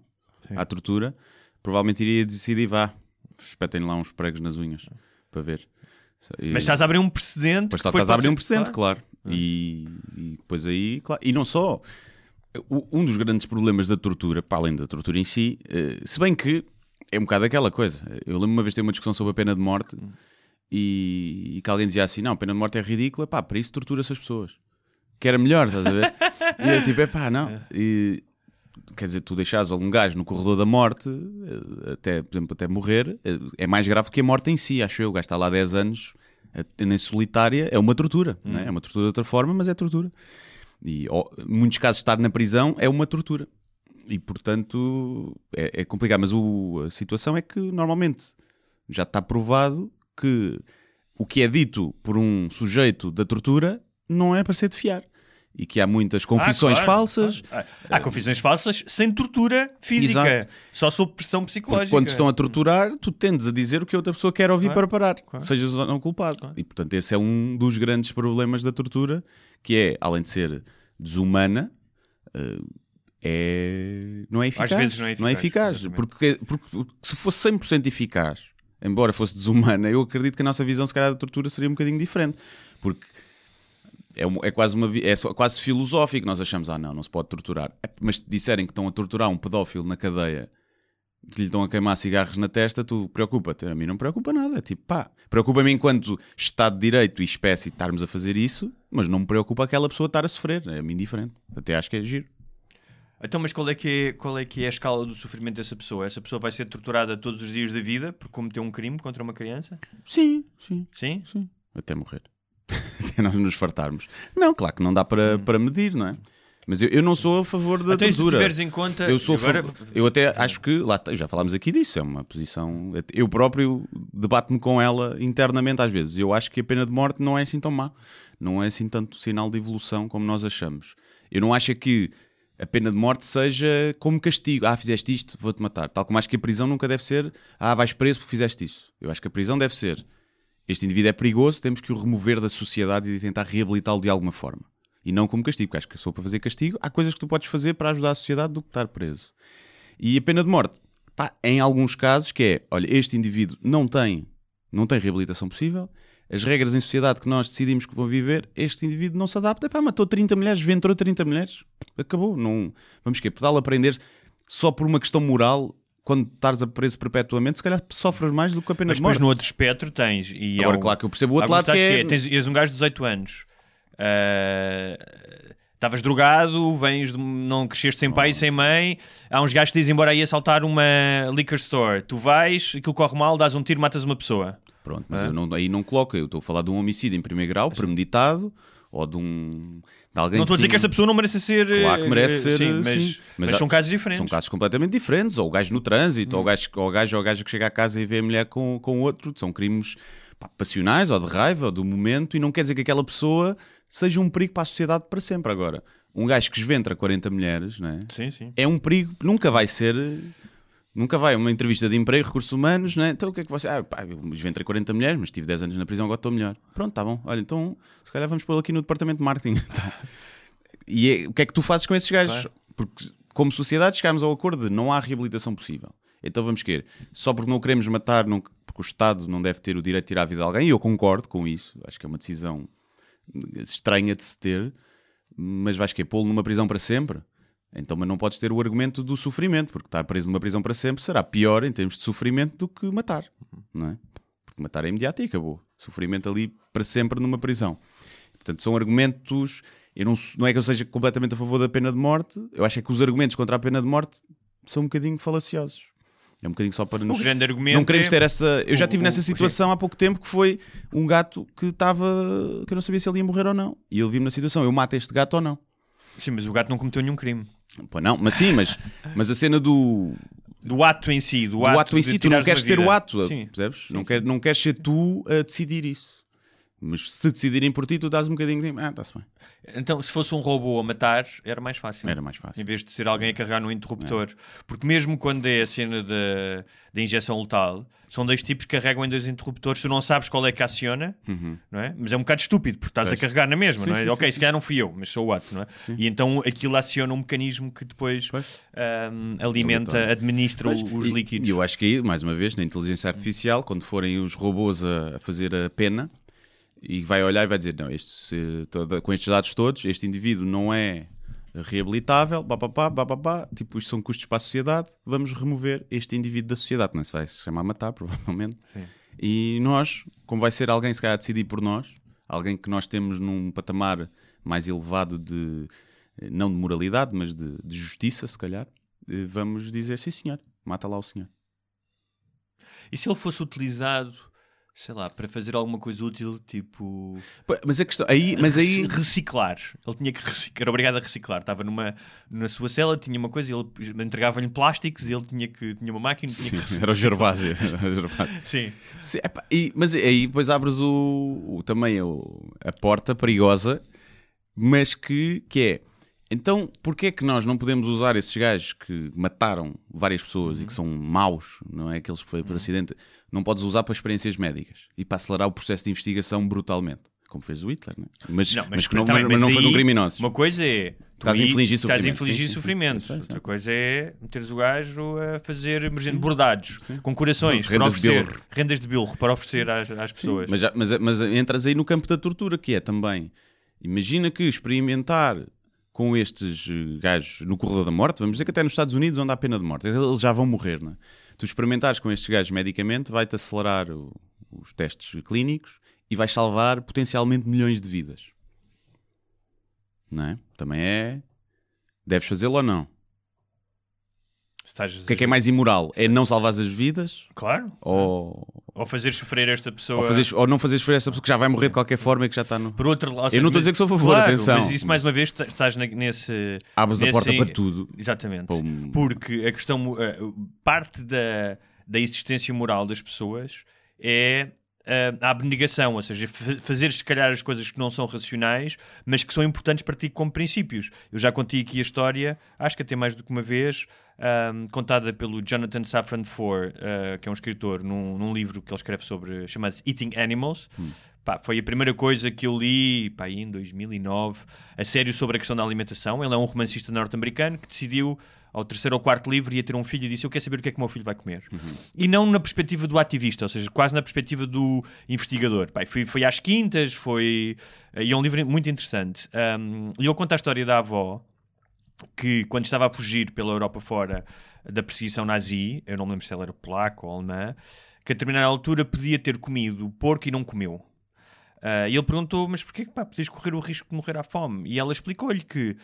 à tortura, provavelmente iria decidir, vá, espetem lá uns pregos nas unhas para ver. E- Mas estás a abrir um precedente. Depois que estás a abrir um precedente, claro. E, e depois aí, claro. E não só. Um dos grandes problemas da tortura, para além da tortura em si, eh, se bem que é um bocado aquela coisa. Eu lembro uma vez ter uma discussão sobre a pena de morte e, e que alguém dizia assim: não, a pena de morte é ridícula, pá, para isso tortura-se as pessoas. Que era melhor, estás a ver? e eu tipo, é pá, não. E, quer dizer, tu deixares algum gajo no corredor da morte, eh, até, por exemplo, até morrer, eh, é mais grave que a morte em si, acho eu. O gajo está lá 10 anos, nem solitária, é uma tortura. não é? É uma tortura de outra forma, mas é tortura. E ó, em muitos casos, estar na prisão é uma tortura. E portanto é, é complicado. Mas o- a situação é que normalmente já está provado que o que é dito por um sujeito da tortura não é para ser de fiar. E que há muitas confissões Ah, claro, falsas. claro. Há há confissões falsas sem tortura física, Exato. só sob pressão Porque psicológica. quando estão a torturar, tu tendes a dizer o que a outra pessoa quer ouvir Claro, para parar, claro. sejas ou não culpado. E portanto, esse é um dos grandes problemas da tortura, que é, além de ser desumana, eh, é... não é eficaz. vezes não é eficaz, eficaz, exatamente. porque, porque, porque se fosse 100% eficaz, embora fosse desumana, eu acredito que a nossa visão, se calhar, da tortura seria um bocadinho diferente. Porque é, um- é quase uma é quase filosófico. Nós achamos, ah, não, não se pode torturar. É, Mas se disserem que estão a torturar um pedófilo na cadeia, que lhe estão a queimar cigarros na testa, tu preocupa-te. A mim não me preocupa nada. É tipo, pá, preocupa-me enquanto Estado de Direito e espécie estarmos a fazer isso, mas não me preocupa aquela pessoa estar a sofrer. É-me indiferente. Até acho que é giro. Então, mas qual é, que é, qual é que é a escala do sofrimento dessa pessoa? Essa pessoa vai ser torturada todos os dias da vida por cometer um crime contra uma criança? Sim, sim, Sim? sim. Até morrer. Até nós nos fartarmos. Não, claro que não dá para, para medir, não é? Mas eu, eu não sou a favor da Então, e em conta. Eu sou agora- favor- eu até acho que lá já falámos aqui disso, é uma posição. Eu próprio debato-me com ela internamente às vezes. Eu acho que a pena de morte não é assim tão má, não é assim tanto sinal de evolução como nós achamos. Eu não acho que a pena de morte seja como castigo. Ah, fizeste isto, vou-te matar. Tal como acho que a prisão nunca deve ser, ah, vais preso porque fizeste isso. Eu acho que a prisão deve ser. Este indivíduo é perigoso, temos que o remover da sociedade e tentar reabilitá-lo de alguma forma. E não como castigo, porque acho que sou para fazer castigo. Há coisas que tu podes fazer para ajudar a sociedade do que estar preso. E a pena de morte, pá, em alguns casos, que é, olha, este indivíduo não tem, não tem reabilitação possível, as regras em sociedade que nós decidimos que vão viver, este indivíduo não se adapta, pá, matou 30 mulheres, ventrou 30 mulheres, acabou. Não, vamos que pedá-lo a aprender só por uma questão moral, quando estás a preso perpetuamente, se calhar sofres mais do que a pena Mas de depois morte. no outro espectro tens. E Agora, há um- claro que eu percebo o outro lado que casos é... Tens, és um gajo de 18 anos. ah, Estavas drogado, vens de- não cresceste sem pai e sem mãe. Há uns gajos que dizem embora aí assaltar uma liquor store. Tu vais, aquilo corre mal, dás um tiro, matas uma pessoa. Pronto, mas É? eu não, aí não coloco, eu estou a falar de um homicídio em primeiro grau, premeditado, ou de um... De alguém não estou a dizer que esta pessoa não merece ser. Claro que merece eh, ser, sim, mas, sim. mas há- são casos diferentes. São casos completamente diferentes. Ou o gajo no trânsito, ou, o gajo, ou o gajo ou a gaja que chega à casa e vê a mulher com, com outro. São crimes pá, passionais, ou de raiva, ou do momento, e não quer dizer que aquela pessoa seja um perigo para a sociedade para sempre. Agora, um gajo que esventra 40 mulheres, não é? Sim, sim. é um perigo, nunca vai ser. Nunca vai, uma entrevista de emprego, recursos humanos, né? Então o que é que você. Ah, pá, eu esventrei 40 mulheres, mas tive 10 anos na prisão, agora estou melhor. Pronto, tá bom. Olha, então se calhar vamos pôr aqui no departamento de marketing. Tá. E é- o que é que tu fazes com esses gajos? Porque como sociedade chegámos ao acordo de não há reabilitação possível. Então vamos querer. Só porque não queremos matar, não, porque o Estado não deve ter o direito de tirar a vida de alguém, e eu concordo com isso. Acho que é uma decisão estranha de se ter, mas vais que pô-lo numa prisão para sempre? Então, mas não podes ter o argumento do sofrimento, porque estar preso numa prisão para sempre será pior em termos de sofrimento do que matar, não é? Porque matar é imediato e acabou. Sofrimento ali para sempre numa prisão. Portanto, são argumentos. Eu não, não é que eu seja completamente a favor da pena de morte, eu acho é que os argumentos contra a pena de morte são um bocadinho falaciosos. É um bocadinho só para nos. grande argumento Não queremos é- ter essa. Eu já o- estive o- nessa situação há pouco tempo que foi um gato que estava. que eu não sabia se ele ia morrer ou não. E ele viu-me na situação: eu mato este gato ou não. Sim, mas o gato não cometeu nenhum crime. Pô, não, mas sim, mas, mas a cena do, Do ato em si, do, do ato, em de si, tu não queres ter o vida. ato, Sim. percebes? Não, quer, não queres ser tu a decidir isso. Mas se decidirem por ti, tu dás um bocadinho de. Ah, está-se bem. Então, se fosse um robô a matar, era mais fácil. Era mais fácil. Em vez de ser alguém a carregar no interruptor. Porque mesmo quando é a cena da da injeção letal, são dois tipos que carregam em dois interruptores, tu não sabes qual é que aciona, não é? Mas é um bocado estúpido, porque estás Uhum. Pois. a carregar na mesma, Sim, não é? sim, ok, sim, se calhar não fui eu, mas sou o ato, não é? E então aquilo aciona um mecanismo que depois ahm, alimenta, administra Pois, os líquidos. E eu acho que aí, mais uma vez, na inteligência artificial, quando forem os robôs a, a fazer a pena, e vai olhar e vai dizer: não, este, toda- com estes dados todos, este indivíduo não é reabilitável, pá, pá, pá, pá, pá, pá, tipo, isto são custos para a sociedade, vamos remover este indivíduo da sociedade, não se vai se chamar matar, provavelmente. E nós, como vai ser alguém se calhar a decidir por nós, alguém que nós temos num patamar mais elevado de, não de moralidade, mas de, de justiça, se calhar, eh, vamos dizer, sim senhor, mata lá o senhor. E se ele fosse utilizado, sei lá, para fazer alguma coisa útil, tipo. Mas a questão, aí, mas aí, Rec- reciclar. Ele tinha que reciclar, era obrigado a reciclar. Estava numa na sua cela, tinha uma coisa, ele entregava-lhe plásticos e ele tinha que tinha uma máquina, tinha sim, era o Gervásio. Sim. Sim, epá, e- mas aí depois abres o, o- também o- a porta perigosa, mas que, que é então porquê é que nós não podemos usar esses gajos que mataram várias pessoas e que são maus, não é? Aqueles que foi por acidente, não podes usar para experiências médicas e para acelerar o processo de investigação brutalmente, como fez o Hitler, não é? mas, Não, mas, que não, mas, mas não foi de um criminoso. Uma coisa é. Estás a infligir Estás a sofrimento. infligir Sim, sim, sim. sofrimento. Sei, sei. Outra coisa é meteres o gajo a fazer emergente bordados com corações Rendas de oferecer, bilro. rendas de bilro para oferecer às, às pessoas. Mas, já- mas, mas entras aí no campo da tortura, que é também. Imagina que experimentar com estes eh, gajos no corredor da morte, vamos dizer que até nos Estados Unidos, onde há pena de morte, eles já vão morrer, não é? Tu experimentares com estes gajos medicamente, vai-te acelerar o- os testes clínicos e vais salvar potencialmente milhões de vidas. Não é? Também é. Deves fazê-lo ou não? Estás- O que é que é mais imoral? É não salvar as vidas Claro. ou, Ou fazer sofrer esta pessoa. ou, fazeres- ou não fazer sofrer essa pessoa que já vai morrer de qualquer forma e que já está no. Por outro lado, Eu não estou a dizer que sou a favor, claro, atenção. Mas isso, mais uma vez, estás nesse. Abres a nesse- porta para tudo. Exatamente. Para um- Porque a questão. eh, parte da, da existência moral das pessoas é ah, a abnegação, ou seja, fa- fazer se calhar as coisas que não são racionais, mas que são importantes para ti como princípios. Eu já contei aqui a história, acho que até mais do que uma vez, ah, contada pelo Jonathan Safran Foer, ah, que é um escritor, num, num livro que ele escreve sobre, chamado Eating Animals. Pá, foi a primeira coisa que eu li pá, em 2009, a sério sobre a questão da alimentação. Ele é um romancista norte-americano que decidiu, ao terceiro ou quarto livro, ia ter um filho e disse: Eu quero saber o que é que o meu filho vai comer. E não na perspectiva do ativista, ou seja, quase na perspectiva do investigador. Pá, foi, foi às quintas, foi. E é um livro muito interessante. Um, e ele conta a história da avó que quando estava a fugir pela Europa fora da perseguição nazi, eu não me lembro se ela era polaca ou alemã, que a determinada altura podia ter comido porco e não comeu. Ah, e ele perguntou, mas porquê que pá, podias correr o risco de morrer à fome? E ela explicou-lhe que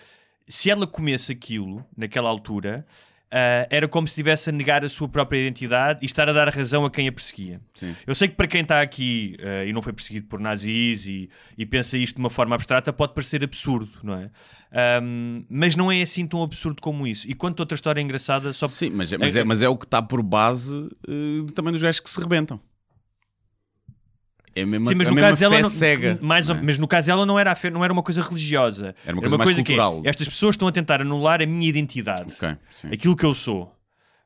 se ela comesse aquilo, naquela altura, ah, era como se estivesse a negar a sua própria identidade e estar a dar razão a quem a perseguia. Sim. Eu sei que para quem está aqui ah, e não foi perseguido por nazis e, e pensa isto de uma forma abstrata, pode parecer absurdo, não é? Ahm, mas não é assim tão absurdo como isso. E quanto outra história engraçada, só Sim, mas é, mas é, mas é o que está por base eh, também dos gajos que se rebentam. É a mesma, Sim, mas a no caso dela fé não, cega. mais não é? mas no caso dela não era, fé- não era uma coisa religiosa. Era uma coisa mais que é, cultural. estas pessoas estão a tentar anular a minha identidade, Ok, sim. aquilo que eu sou,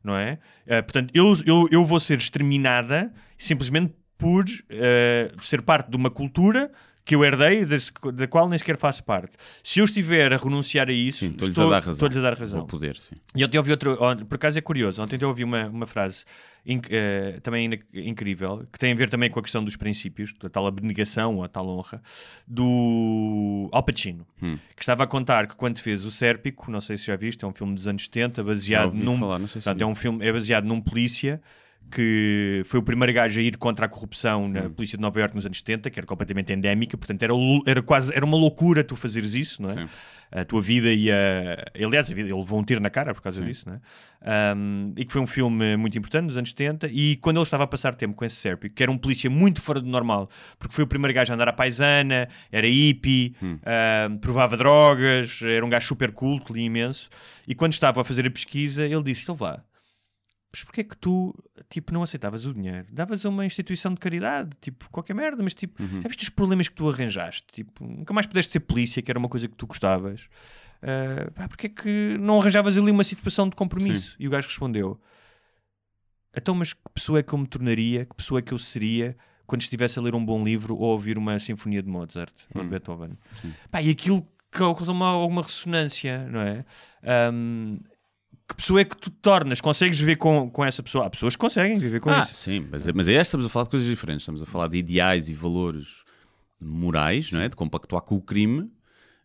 não é? Eh, portanto, eu, eu, eu vou ser exterminada simplesmente por eh, ser parte de uma cultura que eu herdei, da qual nem sequer faço parte. Se eu estiver a renunciar a isso, estou-lhes estou- a dar razão. estou-lhes a dar razão. Poder, sim. E ontem ouvi outro, por acaso é curioso, ontem eu ouvi uma, uma frase inc- eh, também incrível, que tem a ver também com a questão dos princípios, da tal abnegação ou a tal honra, do Al Pacino, Hum. que estava a contar que quando fez o Sérpico, não sei se já viste, é um filme dos anos 70, baseado num. falar, portanto, é um filme, é baseado num polícia que foi o primeiro gajo a ir contra a corrupção na Hum. polícia de Nova Iorque nos anos 70, que era completamente endémica, portanto era, era quase era uma loucura tu fazeres isso, não é? Sim. A tua vida e a. Aliás, a vida, ele levou um tiro na cara por causa disso, não é? Um, e que foi um filme muito importante nos anos 70. E quando ele estava a passar tempo com esse Sérpio, que era um polícia muito fora do normal, porque foi o primeiro gajo a andar à paisana, era hippie, um, provava drogas, era um gajo super culto, li imenso. E quando estava a fazer a pesquisa, ele disse: Ele vá, mas porquê é que tu, tipo, não aceitavas o dinheiro? Davas a uma instituição de caridade, tipo, qualquer merda, mas tipo, já viste os problemas que tu arranjaste? Tipo, nunca mais pudeste ser polícia, que era uma coisa que tu gostavas. Ah, pá, porquê é que não arranjavas ali uma situação de compromisso? E o gajo respondeu, então, mas que pessoa é que eu me tornaria, que pessoa é que eu seria quando estivesse a ler um bom livro ou a ouvir uma sinfonia de Mozart ou de Beethoven? Pá, e aquilo causa uma, alguma ressonância, não é? Ahm, que pessoa é que tu tornas? Consegues viver com, com essa pessoa? Há pessoas que conseguem viver com Ah, isso. sim, mas, mas aí estamos a falar de coisas diferentes. Estamos a falar de ideais e valores morais, não é? de compactuar com o crime.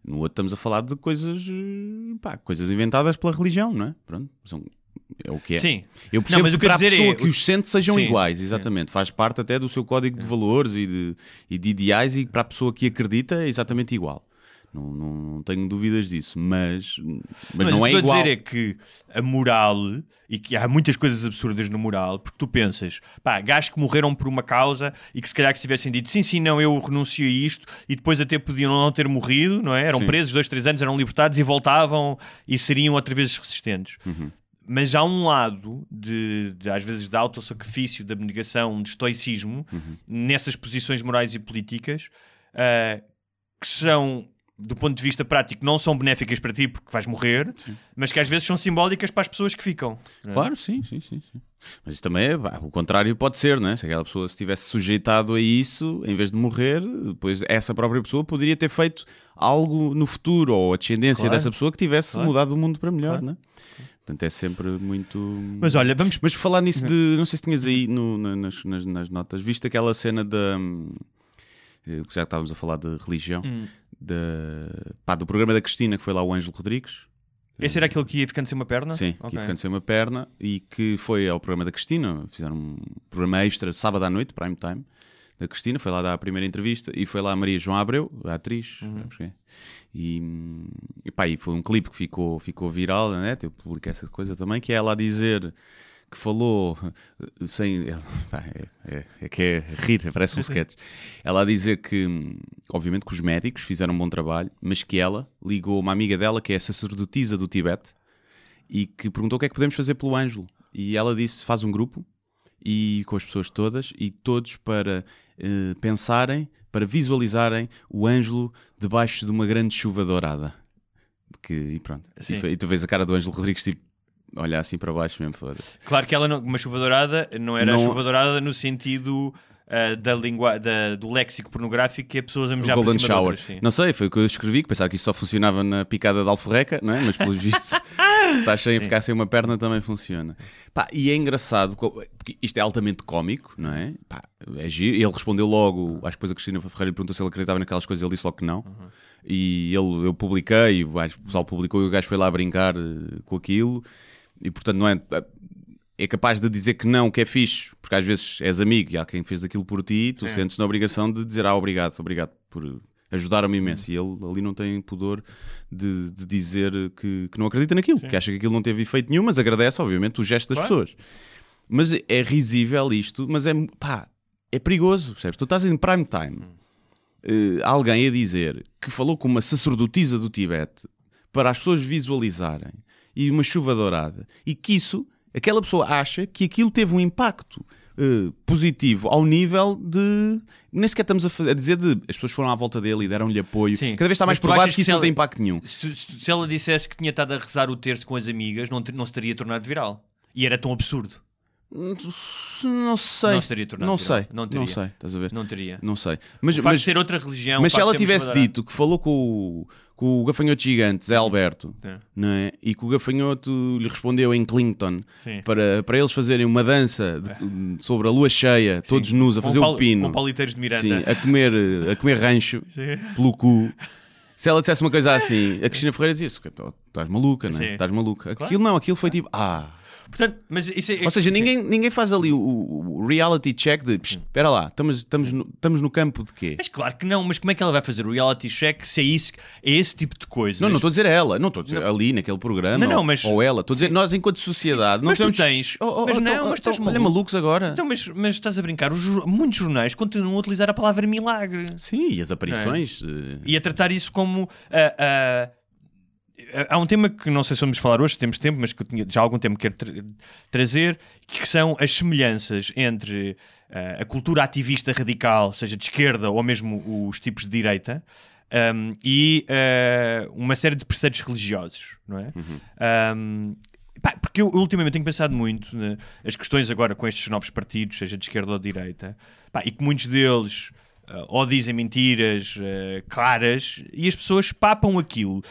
No outro estamos a falar de coisas, eh, pá, coisas inventadas pela religião, não é? Pronto, são, é o que é. Sim. Eu percebo mas o que para a dizer pessoa é- que os sente sejam Sim, iguais, sim. exatamente. Faz parte até do seu código de valores e de, e de ideais e para a pessoa que acredita é exatamente igual. Não, não, não tenho dúvidas disso, mas, mas, não o é que estou igual. a dizer é que a moral, e que há muitas coisas absurdas no moral, porque tu pensas, pá, gajos que morreram por uma causa e que se calhar que se tivessem dito sim, sim, não, eu renuncio a isto, e depois até podiam não ter morrido, não é? Eram Sim. presos dois, três anos, eram libertados e voltavam e seriam outra vez resistentes. Uhum. Mas há um lado, de, de, às vezes, de autossacrifício, de abnegação, de estoicismo, Uhum. nessas posições morais e políticas, ah, que são, do ponto de vista prático, não são benéficas para ti porque vais morrer, mas que às vezes são simbólicas para as pessoas que ficam. é? Claro, sim, sim, sim, sim. Mas também é, pá, o contrário pode ser, não é? Se aquela pessoa se tivesse sujeitado a isso, em vez de morrer, depois essa própria pessoa poderia ter feito algo no futuro, ou a descendência Claro. dessa pessoa que tivesse Claro. mudado o mundo para melhor, Claro. não é? Portanto, é sempre muito. Mas olha, vamos. Mas falar nisso de. Não sei se tinhas aí no- na- nas, nas, nas notas, viste aquela cena da. hum, eh, Já que estávamos a falar de religião, Hum. da, pá, do programa da Cristina, que foi lá o Ângelo Rodrigues. Esse era aquele que ia ficando sem uma perna? Sim, Ok. que ia ficando sem uma perna e que foi ao programa da Cristina. Fizeram um programa extra sábado à noite, prime time, da Cristina. Foi lá dar a primeira entrevista e foi lá a Maria João Abreu, a atriz. Uhum. E, e pá, e foi um clipe que ficou, ficou viral net. Eu publiquei essa coisa também, que é ela a dizer que falou eh, sem. é, é- é que é rir, parece um sketch. Ela a dizer que, obviamente, que os médicos fizeram um bom trabalho, mas que ela ligou uma amiga dela, que é a sacerdotisa do Tibete, e que perguntou o que é que podemos fazer pelo Ângelo. E ela disse: faz um grupo e com as pessoas todas e todos para eh, pensarem, para visualizarem o Ângelo debaixo de uma grande chuva dourada. Que, e pronto. E, e tu vês a cara do Ângelo Rodrigues tipo olhar assim para baixo mesmo, foda-se. Claro que ela não, uma chuva dourada não era Não- chuva dourada no sentido ah, da língua, da- do léxico pornográfico que é pessoas a O mejar por Golden Shower. outras. Não sei, foi o que eu escrevi, que pensava que isso só funcionava na picada de alforreca, não é? Mas pelos vistos, se estás sem ficar sem uma perna também funciona. Pá, e é engraçado, porque isto é altamente cómico, não é? Pá, é giro. Ele respondeu logo, acho que depois a Cristina Ferreira lhe perguntou se ele acreditava naquelas coisas, ele disse logo que não. Uhum. E ele, eu publiquei, o pessoal publicou e o gajo foi lá brincar eh, com aquilo. E portanto não é... É capaz de dizer que não, que é fixe, porque às vezes és amigo e há quem fez aquilo por ti, tu É. sentes na obrigação de dizer ah, obrigado, obrigado por ajudaram-me imenso. E ele ali não tem pudor de, de dizer que, que não acredita naquilo, que acha que aquilo não teve efeito nenhum, mas agradece, obviamente, o gesto das Claro. pessoas. Mas é risível isto, mas é pá, é perigoso, percebes? Tu estás em prime time. eh, alguém a dizer que falou com uma sacerdotisa do Tibete para as pessoas visualizarem e uma chuva dourada e que isso, aquela pessoa acha que aquilo teve um impacto eh, positivo ao nível de nem sequer estamos a, fa- a dizer de as pessoas foram à volta dele e deram-lhe apoio. Sim. Cada vez está mais provado que isso que não ela- tem impacto nenhum. Se, se- ela dissesse que tinha estado a rezar o terço com as amigas, não, não se teria tornado viral. E era tão absurdo. Não sei. Não teria tornado Não viral. sei. Não Não, teria. sei. Estás a ver? Não teria. Não sei. Mas, mas, ser outra religião. mas se ela tivesse dito que falou com o, com o gafanhoto gigante, Zé Alberto, É. não é? e que o gafanhoto lhe respondeu em Clinton Sim. para, para eles fazerem uma dança de- sobre a lua cheia, todos nus, a Com fazer pal- o pino, Com paliteiros de Miranda. sim, a, comer, a comer rancho Sim. pelo cu. Se ela dissesse uma coisa assim, a Cristina Ferreira dizia tu- estás maluca, não Sim. é? Estás maluca. Aquilo não, aquilo foi tipo, ah. Portanto, mas isso é, Ou seja, ninguém, ninguém faz ali o, o reality check de "Psst, espera lá, estamos, estamos, no, estamos no campo de quê? Mas claro que não, mas como é que ela vai fazer o reality check se é isso, é esse tipo de coisas? Não, não estou a dizer ela, não estou a dizer ali naquele programa Não, não, ou, mas- ou ela, estou a dizer nós enquanto sociedade não Mas tu temos tens- Oh, oh, mas oh, não, então- mas estás então, maluco. malucos agora. Então, mas, mas estás a brincar, os muitos jornais continuam a utilizar a palavra milagre Sim, e as aparições. eh, e a tratar isso como. ah, ah, Há um tema que não sei se vamos falar hoje, se temos tempo, mas que eu tinha já há algum tempo que quero tra- trazer, que são as semelhanças entre ah, a cultura ativista radical, seja de esquerda ou mesmo os tipos de direita, ahm, e ah, uma série de preceitos religiosos, não é? Ahm, pá, porque eu ultimamente tenho pensado muito nas questões agora com estes novos partidos, seja de esquerda ou de direita, pá, e que muitos deles ah, ou dizem mentiras claras e as pessoas papam aquilo.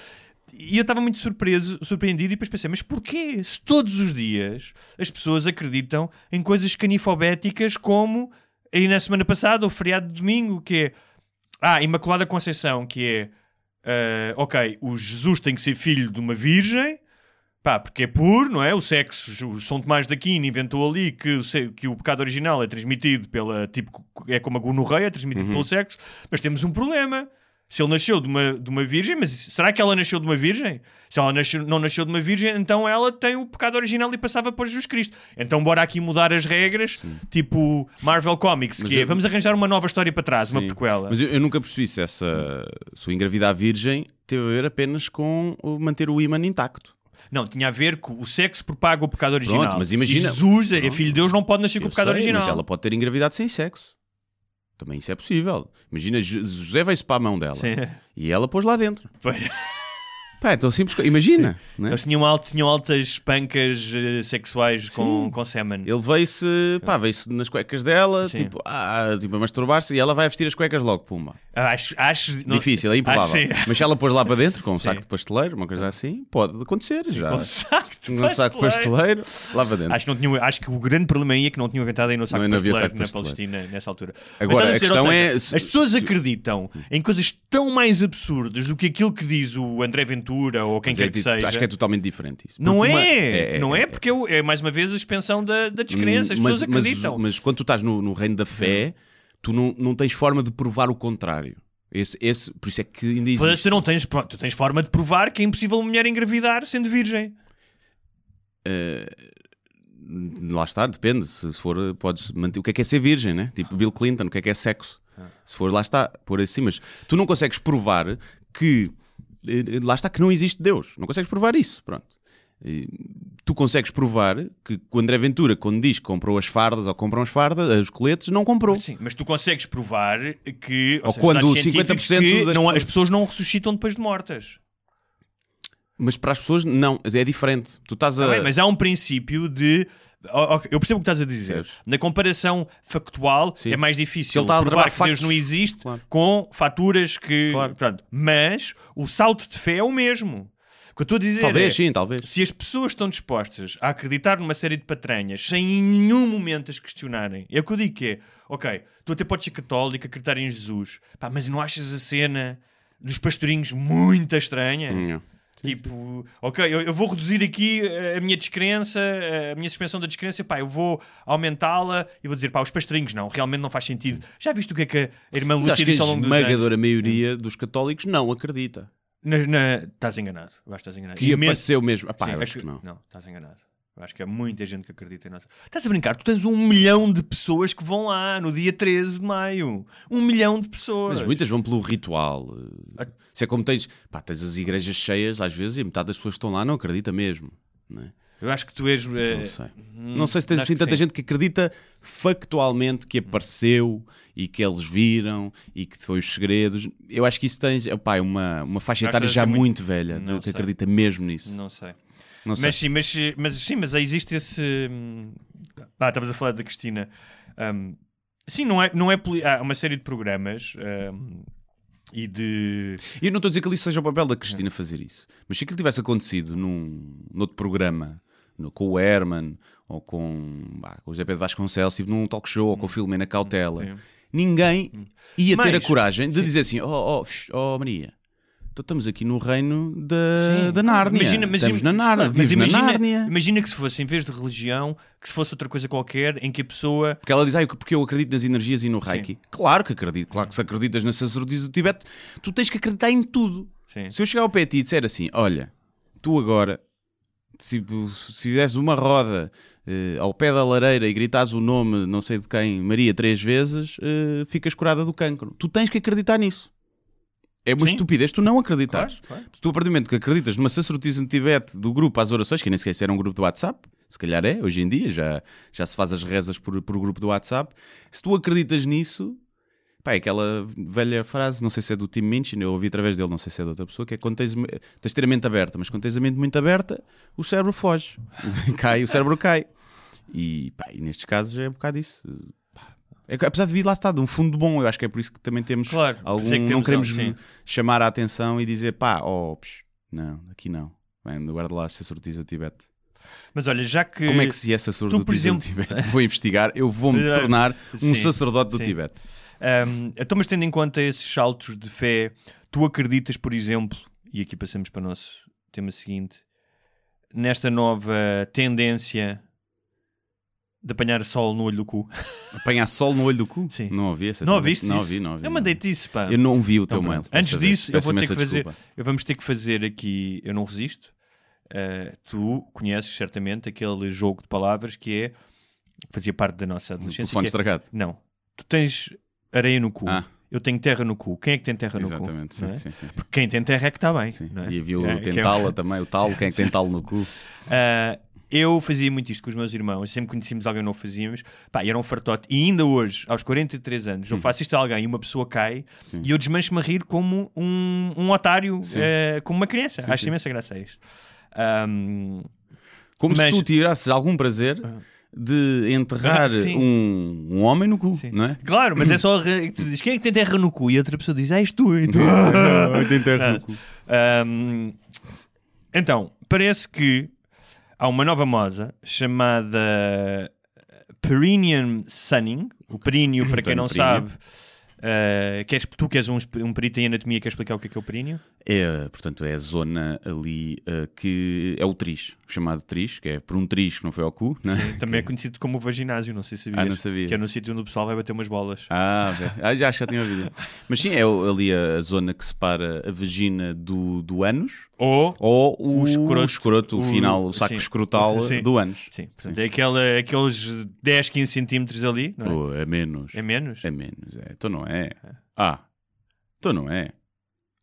E eu estava muito surpreso, surpreendido e depois pensei, mas porquê? Se todos os dias as pessoas acreditam em coisas canifobéticas como aí na semana passada, o feriado de domingo, que é ah, Imaculada Conceição, que é ah, ok, o Jesus tem que ser filho de uma virgem, pá, porque é puro, não é? O sexo, o São Tomás da Aquino inventou ali que, que o pecado original é transmitido pela, tipo, é como a gonorreia, é transmitido pelo sexo, mas temos um problema. Se ele nasceu de uma, de uma virgem, mas será que ela nasceu de uma virgem? Se ela nasceu- não nasceu de uma virgem, então ela tem o pecado original e passava por Jesus Cristo. Então bora aqui mudar as regras, tipo Marvel Comics, Mas que é, eu- vamos arranjar uma nova história para trás, uma sim. prequela. Mas eu, eu nunca percebi se essa o engravidar virgem teve a ver apenas com o manter o ímã intacto. Não, tinha a ver com o sexo propaga o pecado original. Pronto, mas imagina- Jesus, é Pronto. filho de Deus, não pode nascer com Eu o pecado sei, original. Mas ela pode ter engravidado sem sexo. Também isso é possível. Imagina, Jo- José veio-se para a mão dela Sim. e ela pôs lá dentro. Foi. Pá, então simples. Imagina. né? Eles tinham, alto, tinham altas pancas eh, sexuais com, Sim. com semen. Ele veio-se, pá, veio-se nas cuecas dela, Sim. tipo, ah, tipo, a masturbar-se e ela vai vestir as cuecas logo, pumba. Ah, Acho, acho não- Difícil, é improvável. acho, sim. Mas se ela pôs lá para dentro, com um saco de pasteleiro, uma coisa assim, pode acontecer já. Com um saco de Um saco de pasteleiro. lá para dentro. Acho que, não tinham, acho que o grande problema aí é que não tinham inventado aí no saco Não, de não havia pasteleiro saco de na pasteleiro. Palestina nessa altura. Agora, a questão ou é se- As pessoas acreditam em coisas tão mais absurdas do que aquilo que diz o André Ventura ou quem Mas é quer que tipo- seja. Acho que é totalmente diferente isso. Não Porque uma- é, não é, porque é, é mais uma vez a expansão da, da descrença. As Hum, mas, pessoas mas- acreditam. Mas, quando tu estás no, no reino da fé, tu não, não tens forma de provar o contrário. Esse, esse, por isso é que ainda existe. tu não tens, pronto, tu tens forma de provar que é impossível uma mulher engravidar sendo virgem. Eh, lá está, depende. Se for, podes manter. O que é que é ser virgem, né? Tipo Bill Clinton, o que é que é sexo? Se for, lá está, por assim. Mas tu não consegues provar que. Eh, Lá está, que não existe Deus. Não consegues provar isso. Pronto. Tu consegues provar que o André Ventura, quando diz que comprou as fardas ou compram as fardas, os coletes, não comprou. Sim, mas tu consegues provar que Ou seja, quando dados científicos 50% que das não- as pessoas não ressuscitam depois de mortas. Mas para as pessoas, não, é diferente. Tu estás a. Tá bem, mas há um princípio de. Eu percebo o que estás a dizer. Percebes? Na comparação factual Sim. é mais difícil ele está a provar que Deus não existe Claro. com faturas que. Claro. Pronto. Mas o salto de fé é o mesmo. O que eu estou a dizer Talvez, é, sim, talvez. se as pessoas estão dispostas a acreditar numa série de patranhas sem em nenhum momento as questionarem, é o que eu digo que é, ok, tu até podes ser católico, acreditar em Jesus, pá, mas não achas a cena dos pastorinhos muito estranha? Não. Tipo, ok, eu, eu vou reduzir aqui a minha descrença, a minha suspensão da descrença, pá, eu vou aumentá-la e vou dizer, pá, os pastorinhos não, realmente não faz sentido. Já viste o que é que a irmã Lúcia que a disse ao longo dos anos? esmagadora maioria dos católicos não acredita. Na- na- Estás enganado, eu acho que estás enganado. Que Imenso- apareceu mesmo. Epá, Sim, eu é acho que não. Não, estás enganado. Eu acho que há muita gente que acredita em nós. Estás a brincar? Tu tens um milhão de pessoas que vão lá no dia 13 de maio. Um milhão de pessoas. Mas muitas vão pelo ritual. Isso é como tens, pá, tens as igrejas cheias às vezes e metade das pessoas que estão lá não acredita mesmo. Não, é? Eu acho que tu és. eh, não sei. hum, não sei se tens assim tanta sim. gente que acredita factualmente que apareceu e que eles viram e que foi os segredos. Eu acho que isso tens epá, é uma, uma faixa etária já muito, muito- velha de, que acredita mesmo nisso. Não sei. Não sei. Mas sim, mas, mas sim, mas existe esse. hum, Ah, estavas a falar da Cristina. Hum, sim, não é, não é. poli- Há uma série de programas hum, e de. E eu não estou a dizer que ali seja o papel da Cristina fazer isso. Mas se aquilo tivesse acontecido num noutro programa, no- com o Herman, ou com, bah, com o José Pedro Vasconcelos, tipo num talk show, ou com o Filomena Cautela, Sim. ninguém ia ter a Mas- coragem de sim. dizer assim: oh, oh, oh, Maria. Então Estamos aqui no reino da, Sim, da Nárnia. Imagina, mas Estamos na Nárnia. mas Vives na imagina, Nárnia. imagina que se fosse, em vez de religião, que se fosse outra coisa qualquer em que a pessoa. Porque ela diz, ah, porque eu acredito nas energias e no Reiki. Claro que acredito. Claro que se acreditas na sacerdotisa do Tibete, tu tens que acreditar em tudo. Sim. Se eu chegar ao pé de ti e disser assim, olha, tu agora, se, se fizes uma roda eh, ao pé da lareira e gritares o nome, não sei de quem, Maria, três vezes, eh, ficas curada do cancro. Tu tens que acreditar nisso. É uma Sim. estupidez tu não acreditares. Claro, claro. Tu, a partir do momento que acreditas numa sacerdotisa no Tibete do grupo às orações, que nem sequer era um grupo do WhatsApp, se calhar é, hoje em dia, já, já se faz as rezas por, por grupo do WhatsApp. Se tu acreditas nisso, pá, é aquela velha frase, não sei se é do Tim Minchin, eu ouvi através dele, não sei se é de outra pessoa, que é quando tens, tens de ter a mente aberta, mas quando tens a mente muito aberta, o cérebro foge. cai, o cérebro cai. E, pá, e nestes casos é um bocado isso. É apesar de vir lá estar de um fundo bom, eu acho que é por isso que também temos Claro, por algum. é que não temos queremos algo, sim. chamar a atenção e dizer pá, oh, psh, não, aqui não. Bem, guarda lá essa sortiza do Tibete. Mas olha, já que. Como é que se é sacerdotisa tu, por exemplo- do Tibete? Vou investigar, eu vou-me tornar um Sim, sacerdote do sim. Tibete. Um, então, mas tendo em conta esses saltos de fé, tu acreditas, por exemplo, e aqui passamos para o nosso tema seguinte, nesta nova tendência de apanhar sol no olho do cu? Apanhar sol no olho do cu? Sim. Não ouvi essa Não ouviste Não ouvi, não ouvi. Eu mandei-te isso, pá. Eu não vi o teu Então, mail. Antes disso, eu vou ter que fazer. desculpa. Eu vamos ter que fazer aqui. Eu não resisto. Uh, tu conheces certamente aquele jogo de palavras que é. fazia parte da nossa O adolescência. telefone que é- estragado. Não. Tu tens areia no cu. Ah. Eu tenho terra no cu. Quem é que tem terra no Exatamente, cu? não é? sim, sim, sim. Porque quem tem terra é que está bem. Sim. é? E havia o É, é- tentala também, o talo, quem é que tem talo no cu? Ah, eu fazia muito isto com os meus irmãos, sempre conhecíamos alguém novo fazíamos, pá, e era um fartote. E ainda hoje, aos 43 anos, eu faço isto a alguém e uma pessoa cai. Sim. e eu desmancho-me a rir como um, um otário, eh, como uma criança. Sim, Acho sim. imensa graça a isto. Ahm, Como Mas- se tu tirasses algum prazer de enterrar Ah, um, um homem no cu, sim. não é? Claro, mas é só tu dizes quem é que tem terra no cu e a outra pessoa diz, ah, és tu, e tu. Tem terra no cu. Ahm, então, parece que há uma nova moda chamada Perineum Sunning. O períneo, para quem não sabe, ah, queres, tu que és um, um perito em anatomia, queres explicar o que é, que é o períneo? É, portanto, é a zona ali eh, que é o triz, chamado triz, que é por um triz que não foi ao cu, né? Também é conhecido como o vaginásio, não sei se sabias. Ah, não sabia. Que é no sítio onde o pessoal vai bater umas bolas. Ah, velho. ah, já, já tinha ouvido. Mas sim, é ali a, zona que separa a vagina do, do ânus Ou... ou o, O escroto. o, escroto, o, final, o saco sim. escrotal Sim. do ânus. Sim, portanto, é aquela, aqueles 10, 15 centímetros ali, não é? Pô, é menos. É menos? É menos, é. Então não é. Ah, então não é.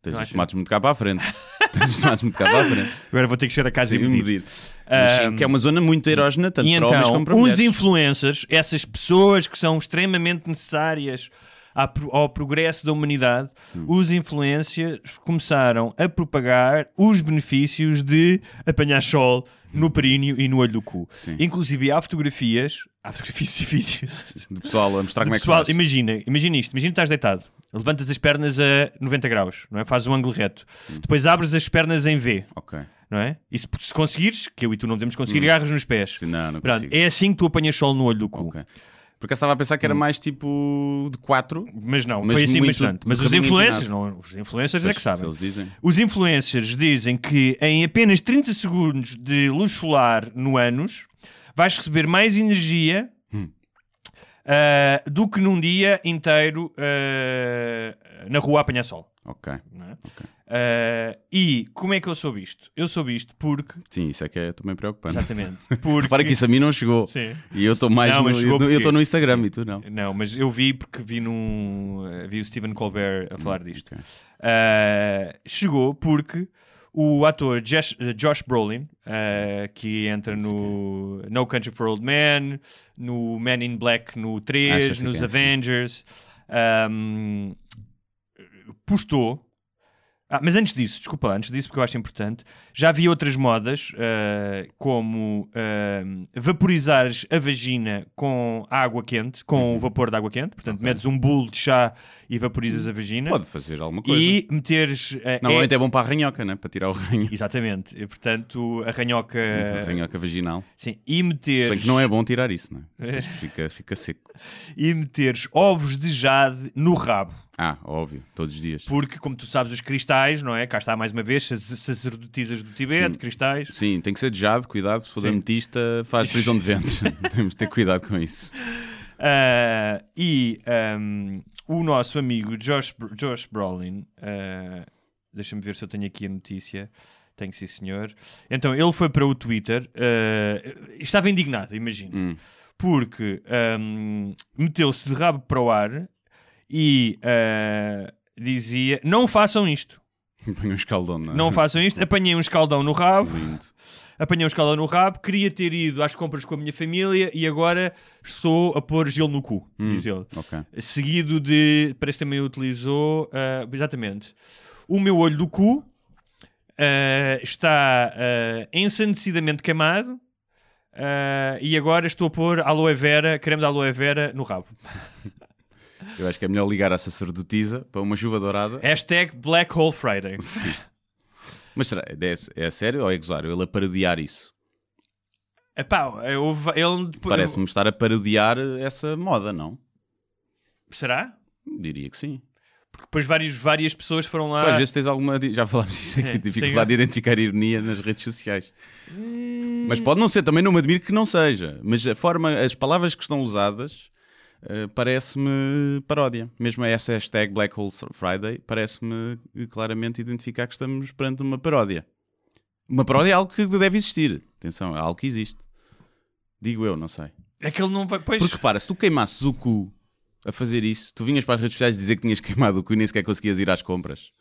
Tens os tomates muito cá para a frente. Estás estás muito cá para a frente. Agora vou ter que chegar a casa Sim, e medir. medir. Mas sim, Ahm, que é uma zona muito erógena, tanto para homens então, como para os mulheres. influencers, essas pessoas que são extremamente necessárias ao progresso da humanidade, Hum. os influencers começaram a propagar os benefícios de apanhar sol no períneo e no olho do cu. Sim. Inclusive há fotografias, há fotografias e vídeos. Do pessoal a mostrar como é que Pessoal, imagina, imagina isto, imagina que estás deitado, levantas as pernas a 90 graus, não é? Fazes um ângulo reto. Depois abres as pernas em V, Ok. não é? E se, se conseguires, que eu e tu não devemos conseguir, agarras nos pés. Sim, não, não Pronto, é assim que tu apanhas sol no olho do cu. Ok. Porque eu estava a pensar que era mais tipo de 4. Mas não, Mas foi assim muito bastante. Mas os influencers, empinado. não, os influencers é que sabem. Dizem. Os influencers dizem que em apenas 30 segundos de luz solar no ânus vais receber mais energia Hum. ah, do que num dia inteiro ah, na rua a apanhar sol. Ok. é? Ah, e como é que eu soube isto? Eu soube isto porque. Sim, isso é que é também preocupante. Exatamente. Porque... Repara que isso a mim não chegou. Sim. E eu estou mais Não, no, eu porque- estou no Instagram e tu não. Não, mas eu vi porque vi num. eh, vi o Stephen Colbert a falar disto. ok. Uh, chegou porque o ator Josh, Josh Brolin, uh, que entra no No Country for Old Men, no Man in Black no Ah, já 3, sei nos é. Avengers, um, postou. Ah, mas antes disso, desculpa antes disso, porque eu acho importante, já havia outras modas, uh, como uh, vaporizares a vagina com água quente, com o vapor de água quente, portanto, metes um bolo de chá e vaporizas a vagina. Pode fazer alguma coisa. E meteres. uh, Normalmente é- é bom para a ranhoca, né? para tirar o ranho. Exatamente. E, portanto, a ranhoca. A ranhoca vaginal. Sim. E Se meteres. bem que não é bom tirar isso, é? Depois Fica, fica seco. E meteres ovos de jade no rabo. Ah, óbvio, todos os dias. Porque, como tu sabes, os cristais, não é? Cá está mais uma vez, sac- sacerdotisas do Tibete, Sim. cristais. Sim, tem que ser de jado, cuidado, se for ametista, faz prisão de ventre. Temos de ter cuidado com isso. Ah, e ahm, o nosso amigo Josh, Josh Brolin, ah, deixa-me ver se eu tenho aqui a notícia. Tenho, sim, senhor. Então, ele foi para o Twitter, ah, estava indignado, imagino, Hum. porque ahm, meteu-se de rabo para o ar e ah, dizia: Não façam isto, Põe um escaldão, não é? não façam isto. Apanhei um escaldão no rabo, Lindo. apanhei um escaldão no rabo, queria ter ido às compras com a minha família e agora estou a pôr gelo no cu, Hum. diz ele. Ok. Seguido de, parece que também utilizou, ah, exatamente, o meu olho do cu ah, está ah, ensandecidamente queimado ah, e agora estou a pôr aloe vera, creme de aloe vera no rabo. Eu acho que é melhor ligar à sacerdotisa para uma chuva dourada. Hashtag Black Hole Friday. Mas será? É, é a sério ou é gozar? Ele a parodiar isso? Epá, houve- ele Parece-me estar a parodiar essa moda, não? Será? Diria que sim. Porque depois várias, várias pessoas foram lá. Tu às vezes tens alguma. Já falámos disso aqui, É, dificuldade de identificar ironia nas redes sociais. Hum. Mas pode não ser, também não me admiro que não seja. Mas a forma, as palavras que estão usadas eh, parece-me paródia. Mesmo essa hashtag Black Hole Friday parece-me claramente identificar que estamos perante uma paródia. Uma paródia é algo que deve existir. Atenção, é algo que existe. Digo eu, não sei. É que ele não vai. Pois. Porque repara, se tu queimasses o cu a fazer isso, tu vinhas para as redes sociais dizer que tinhas queimado o cu e nem sequer conseguias ir às compras.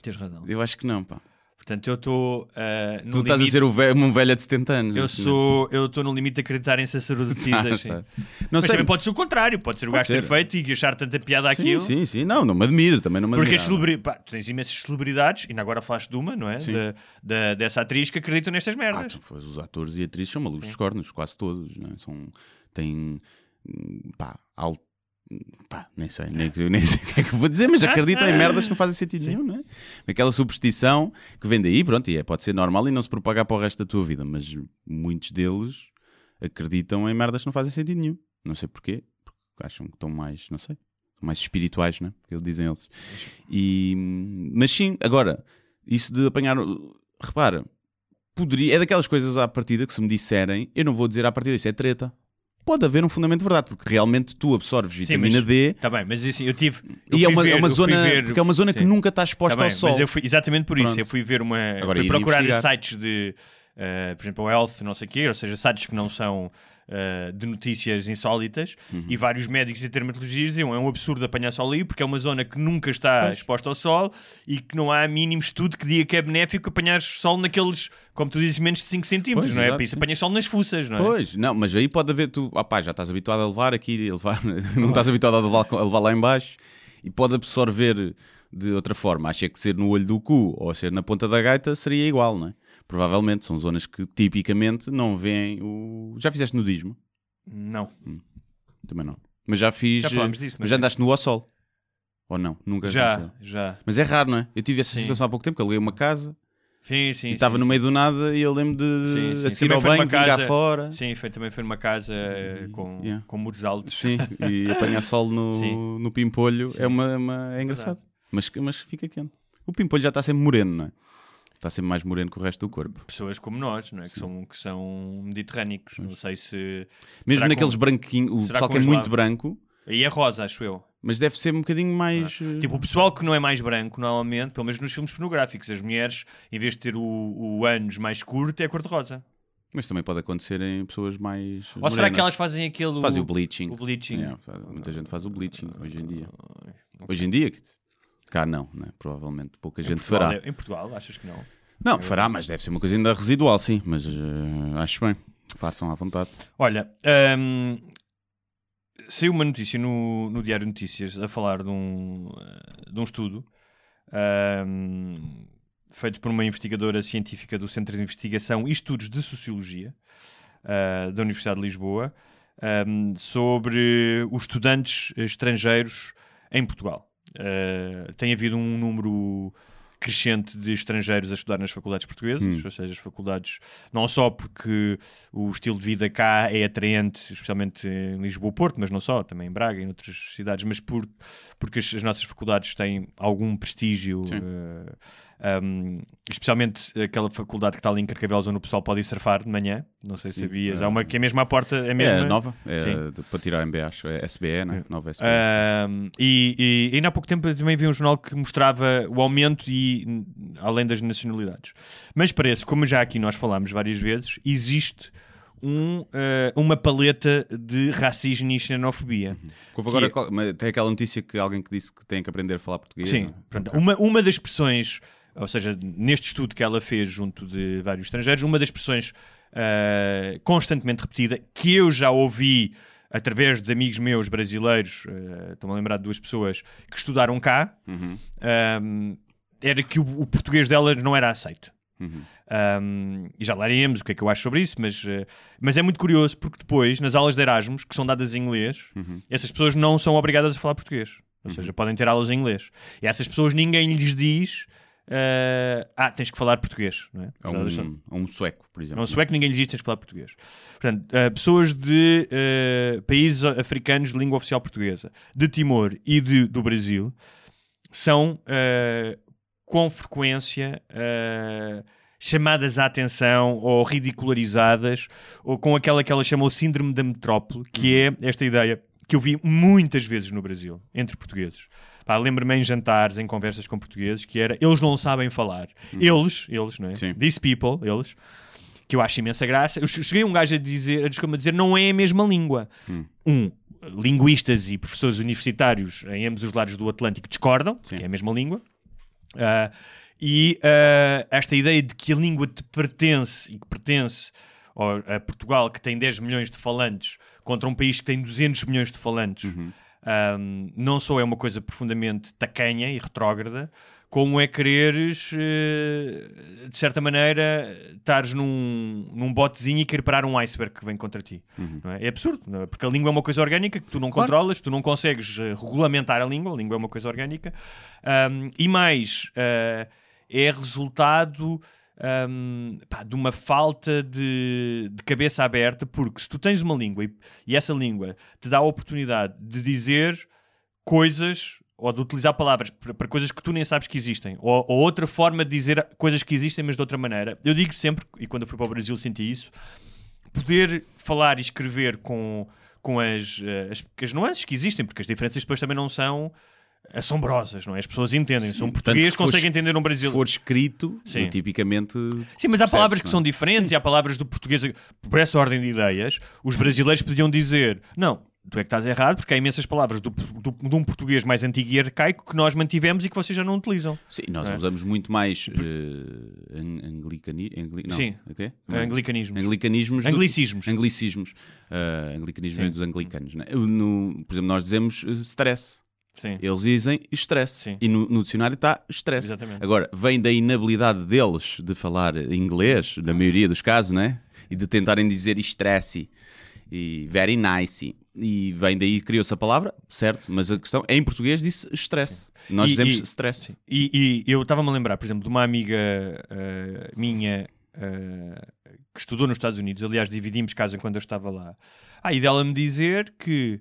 Tens razão. Eu acho que não, pá. Portanto, eu estou ah, no Tu estás a limite- ser o ve- uma velha de 70 anos. Eu assim, sou, eu estou no limite de acreditar em sacerdotisas. Ah. Não Mas sei. também pode ser o contrário, pode ser o gajo ter ser. feito e achar tanta piada Sim, àquilo. sim, sim. Não, não me admiro, também não me Porque admiro. celebridades, tu tens imensas celebridades, ainda agora falaste de uma, não é? Da, da- dessa atriz que acreditam nestas Ah, merdas. fores, os atores e atrizes são malucos dos cornos, quase todos, não é? São, têm, hum, pá, alto, pá, nem sei, nem, nem sei o que é que vou dizer, mas acreditam em merdas que não fazem sentido nenhum, não é? Aquela superstição que vem daí, pronto, e é, pode ser normal e não se propagar para o resto da tua vida, mas muitos deles acreditam em merdas que não fazem sentido nenhum. Não sei porquê, porque acham que estão mais, não sei, mais espirituais, não é? Que eles dizem eles. E, mas sim, agora, isso de apanhar, repara, poderia, é daquelas coisas à partida que se me disserem, eu não vou dizer à partida, isso é treta. Pode haver um fundamento de verdade, porque realmente tu absorves vitamina mas- D Está bem, mas assim, eu tive. eu e é uma, ver- é uma zona, ver- porque é uma zona que sim. nunca está exposta Tá bem, ao sol. Mas eu fui, exatamente por isso, Pronto. eu fui ver uma. Agora fui procurar investigar. sites de, eh, por exemplo, o Health, não sei o quê, ou seja, sites que não são uh, de notícias insólitas Uhum. e vários médicos e dermatologistas diziam é um absurdo apanhar sol aí porque é uma zona que nunca está exposta ao sol e que não há mínimo estudo que diga que é benéfico apanhar sol naqueles, como tu dizes, menos de 5 centímetros, Pois, não é? exato, Por isso apanhas sol nas fuças, não é? Pois, não, mas aí pode haver tu, ah pá, já estás habituado a levar aqui, a levar, não estás habituado a levar, a levar lá em baixo e pode absorver de outra forma. Acha que ser no olho do cu ou ser na ponta da gaita seria igual, não é? Provavelmente são zonas que tipicamente não veem o. Já fizeste nudismo? Não. Também não. Mas já fiz. Já falámos disso, Mas mas já é. andaste nu ao sol? Ou não? Nunca Já, já. Mas é raro, não é? Eu tive essa Sim. situação há pouco tempo, que eu aluguei uma casa Sim, sim. e estava sim, no meio do nada e eu lembro de Sim, sim. a seguir Também ao banho, vingar casa- fora. Sim, foi, também foi numa casa eh, com, Yeah. com muros altos. Sim, e apanhar sol no, no pimpolho é, uma, uma- é engraçado. Mas, mas fica quente. O pimpolho já está sempre moreno, não é? Está sempre mais moreno que o resto do corpo. Pessoas como nós, não é? Que são, que são mediterrânicos. Não sei se. Mesmo naqueles com- branquinhos, o pessoal que é muito branco, Aí é rosa, acho eu. mas deve ser um bocadinho mais. eh, Tipo, o pessoal que não é mais branco, normalmente, pelo menos nos filmes pornográficos, as mulheres, em vez de ter o, o ânus mais curto, é cor-de-rosa. Mas também pode acontecer em pessoas mais. Ou será que morenas. elas fazem aquele. Fazem o bleaching. O bleaching. Faz- muita gente faz o bleaching hoje em dia. Hoje em dia, dizer, cá não, né? provavelmente pouca Em gente Portugal, fará. é- Em Portugal, achas que não? Não, fará, mas deve ser uma coisa ainda residual, sim. Mas eh, acho bem. Façam à vontade. Olha, hum, saiu uma notícia no, no Diário Notícias a falar de um, eh, de um estudo hum, feito por uma investigadora científica do Centro de Investigação e Estudos de Sociologia ah, da Universidade de Lisboa hum, sobre os estudantes estrangeiros em Portugal. Ah, tem havido um número crescente de estrangeiros a estudar nas faculdades portuguesas, ou seja, as faculdades, não só porque o estilo de vida cá é atraente, especialmente em Lisboa Porto, mas não só, também em Braga e em outras cidades, mas por, porque as, as nossas faculdades têm algum prestígio, Sim. Um, especialmente aquela faculdade que está ali em Carcavelos, onde o pessoal pode ir surfar de manhã, não sei se sabias, é. há uma que é mesmo à porta, é mesmo É nova, é de- para tirar MBA, acho. É SBE, né? Nova SBE. Ahm, e, e ainda há pouco tempo também vi um jornal que mostrava o aumento e além das nacionalidades. Mas parece, como já aqui nós falámos várias vezes, existe um, ah, uma paleta de racismo e xenofobia. Que agora, é- qual- mas tem aquela notícia que alguém que disse que tem que aprender a falar português. Sim, é? uma, uma das expressões, ou seja, neste estudo que ela fez junto de vários estrangeiros, uma das expressões ah, constantemente repetida, que eu já ouvi através de amigos meus brasileiros, ah, estou-me a lembrar de duas pessoas que estudaram cá, Uhum, ahm, era que o, o português delas não era aceito. uhum. Um, e já lá iremos o que é que eu acho sobre isso, mas, eh, mas é muito curioso porque depois, nas aulas de Erasmus, que são dadas em inglês, Uhum. essas pessoas não são obrigadas a falar português. Ou seja, podem ter aulas em inglês. E a essas pessoas ninguém lhes diz eh, ah, tens que falar português. Não é? A são- um, a um sueco, por exemplo. não se é que ninguém lhes diz tens que falar português. Portanto, eh, pessoas de eh, países africanos de língua oficial portuguesa, de Timor e de- do Brasil, são eh, com frequência chamadas à atenção ou ridicularizadas ou com aquela que ela chamou síndrome da metrópole, que é esta ideia que eu vi muitas vezes no Brasil, entre portugueses. Pá, Lembro-me em jantares, em conversas com portugueses, que era eles não sabem falar. Eles, eles, não é? Sim. These people, eles, que eu acho imensa graça. Eu cheguei um gajo a dizer, a desculpa, a dizer, não é a mesma língua. Um, linguistas e professores universitários em ambos os lados do Atlântico discordam, Sim. que é a mesma língua. Ah, e ah, esta ideia de que a língua te pertence e que pertence a Portugal, que tem 10 milhões de falantes, contra um país que tem 200 milhões de falantes, ahm, não só é uma coisa profundamente tacanha e retrógrada, como é quereres, eh, de certa maneira, estares num, num botezinho e querer parar um iceberg que vem contra ti. não é? É absurdo, é? porque a língua é uma coisa orgânica que tu não controlas, tu não consegues eh, regulamentar a língua, a língua é uma coisa orgânica, Ahm, e mais, eh, é resultado ahm, pá, de uma falta de, de cabeça aberta, porque se tu tens uma língua e, e essa língua te dá a oportunidade de dizer coisas ou de utilizar palavras para, para coisas que tu nem sabes que existem, ou, ou outra forma de dizer coisas que existem, mas de outra maneira. Eu digo sempre, e quando eu fui para o Brasil senti isso, poder falar e escrever com, com as, eh, as, as nuances que existem, porque as diferenças depois também não são assombrosas, não é? As pessoas entendem. Se um Tanto português que for consegue es- entender um Se brasileiro. for escrito, Sim. tipicamente. Sim, mas há palavras que é? são diferentes e há palavras do português. Por essa ordem de ideias, os brasileiros podiam dizer: não, tu é que estás errado, porque há imensas palavras do, do- de um português mais antigo e arcaico que nós mantivemos e que vocês já não utilizam. Sim, nós é? usamos muito mais eh, ang- anglicani... angli... não, Sim. o quê? Anglicanismos. Anglicanismos. do- Anglicismos. Anglicismos. Ah, anglicanismos Sim. dos anglicanos. Né? No- por exemplo, nós dizemos eh, stress. Sim. Eles dizem stress. Sim. E no, no dicionário está stress. Exatamente. Agora, vem da inabilidade deles de falar inglês, na maioria dos casos, né? E de tentarem dizer stress e very nice. E vem daí criou-se a palavra, certo? Mas a questão é em português disse stress. Nós E- dizemos e- stress. E, e eu estava-me a lembrar, por exemplo, de uma amiga eh, minha eh, que estudou nos Estados Unidos. Aliás, dividimos casa quando eu estava lá. Ah, e dela me dizer que,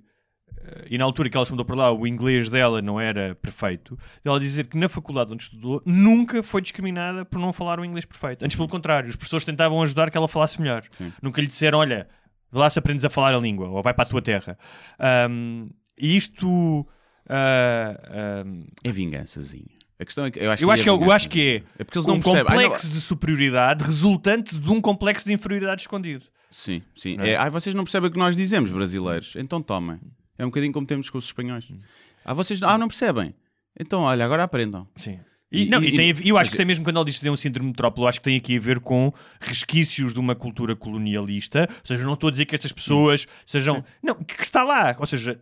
e na altura que ela se mudou para lá, o inglês dela não era perfeito. Ela dizer que na faculdade onde estudou nunca foi discriminada por não falar o inglês perfeito. Antes, pelo contrário, os professores tentavam ajudar que ela falasse melhor. Nunca lhe disseram, olha, vê lá se aprendes a falar a língua, ou vai para a tua terra. Ahm, e isto. ah, ahm, É vingançazinho. A questão é que eu acho eu que acho é que, é- eu acho que é, É porque eles um não percebem. Complexo de superioridade resultante de um complexo de inferioridade escondido. Sim, sim. É? É, ai, vocês não percebem o que nós dizemos, brasileiros. Então tomem. É um bocadinho como temos com os espanhóis. Hum. Ah, vocês ah, não percebem. Então, olha, agora aprendam. Sim. E, não, e- e tem eu acho que tem mesmo quando ele diz que tem um síndrome de metrópole, eu acho que tem aqui a ver com resquícios de uma cultura colonialista. Ou seja, não estou a dizer que estas pessoas sejam. Não, que que está lá. Ou seja,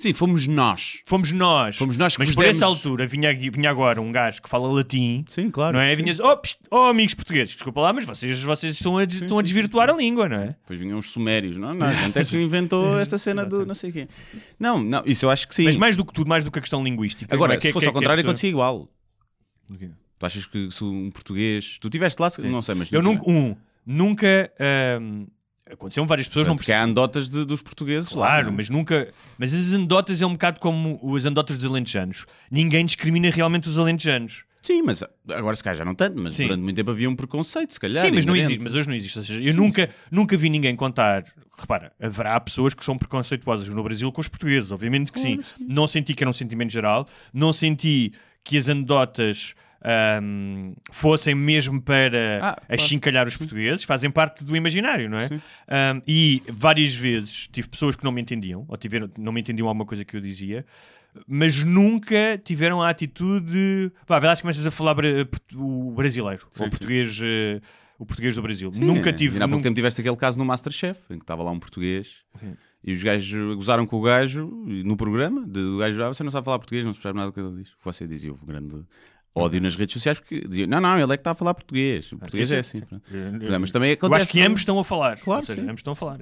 Sim, fomos nós. fomos nós. Fomos nós que Mas por essa demos- altura vinha, aqui- vinha agora um gajo que fala latim. Sim, claro. Não é? Sim. Vinhas, oh, pst, oh, amigos portugueses, desculpa lá, mas vocês, vocês estão, a, estão a desvirtuar a língua, não é? Depois vinham os sumérios. Não, não, a gente é que inventou esta cena do não sei o quê. Não, não, isso eu acho que sim. Mas mais do que tudo, mais do que a questão linguística. Agora, é? Que- se fosse que- ao que a contrário, pessoa- acontecia igual. Tu achas que se um português. Tu estiveste lá, não sei, mas. Eu nunca, um, nunca ahm, aconteceram várias pessoas não Tanto que há anedotas de- dos portugueses lá. Claro, não é? mas nunca. Mas as anedotas é um bocado como as anedotas dos alentejanos. Ninguém discrimina realmente os alentejanos. Sim, mas agora se calhar já não tanto, mas Sim. durante muito tempo havia um preconceito, se calhar. Sim, mas não existe. Mas hoje não existe. Ou seja, eu nunca, nunca vi ninguém contar. Repara, haverá pessoas que são preconceituosas no Brasil com os portugueses, obviamente que sim. Não senti que era um sentimento geral, não senti que as anedotas ahm, fossem mesmo para Ah, claro. achincalhar os portugueses, fazem parte do imaginário, não é? Ahm, e várias vezes tive pessoas que não me entendiam, ou tiveram, não me entendiam alguma coisa que eu dizia, mas nunca tiveram a atitude. Vá, vai lá se começas a falar o brasileiro, ou o português, eh, o português do Brasil. Sim, nunca é. tive. Ainda há pouco nunca- tempo tiveste aquele caso no Masterchef, em que estava lá um português e os gajos gozaram com o gajo e no programa. de- Do gajo, ah, você não sabe falar português, não se percebe nada do que ele diz. Você dizia, houve um grande ódio nas redes sociais porque dizia, não, não, ele é que está a falar português. O português é assim. Eu- Mas também eu acontece. acho que ambos estão a falar. Claro, seja, ambos estão a falar.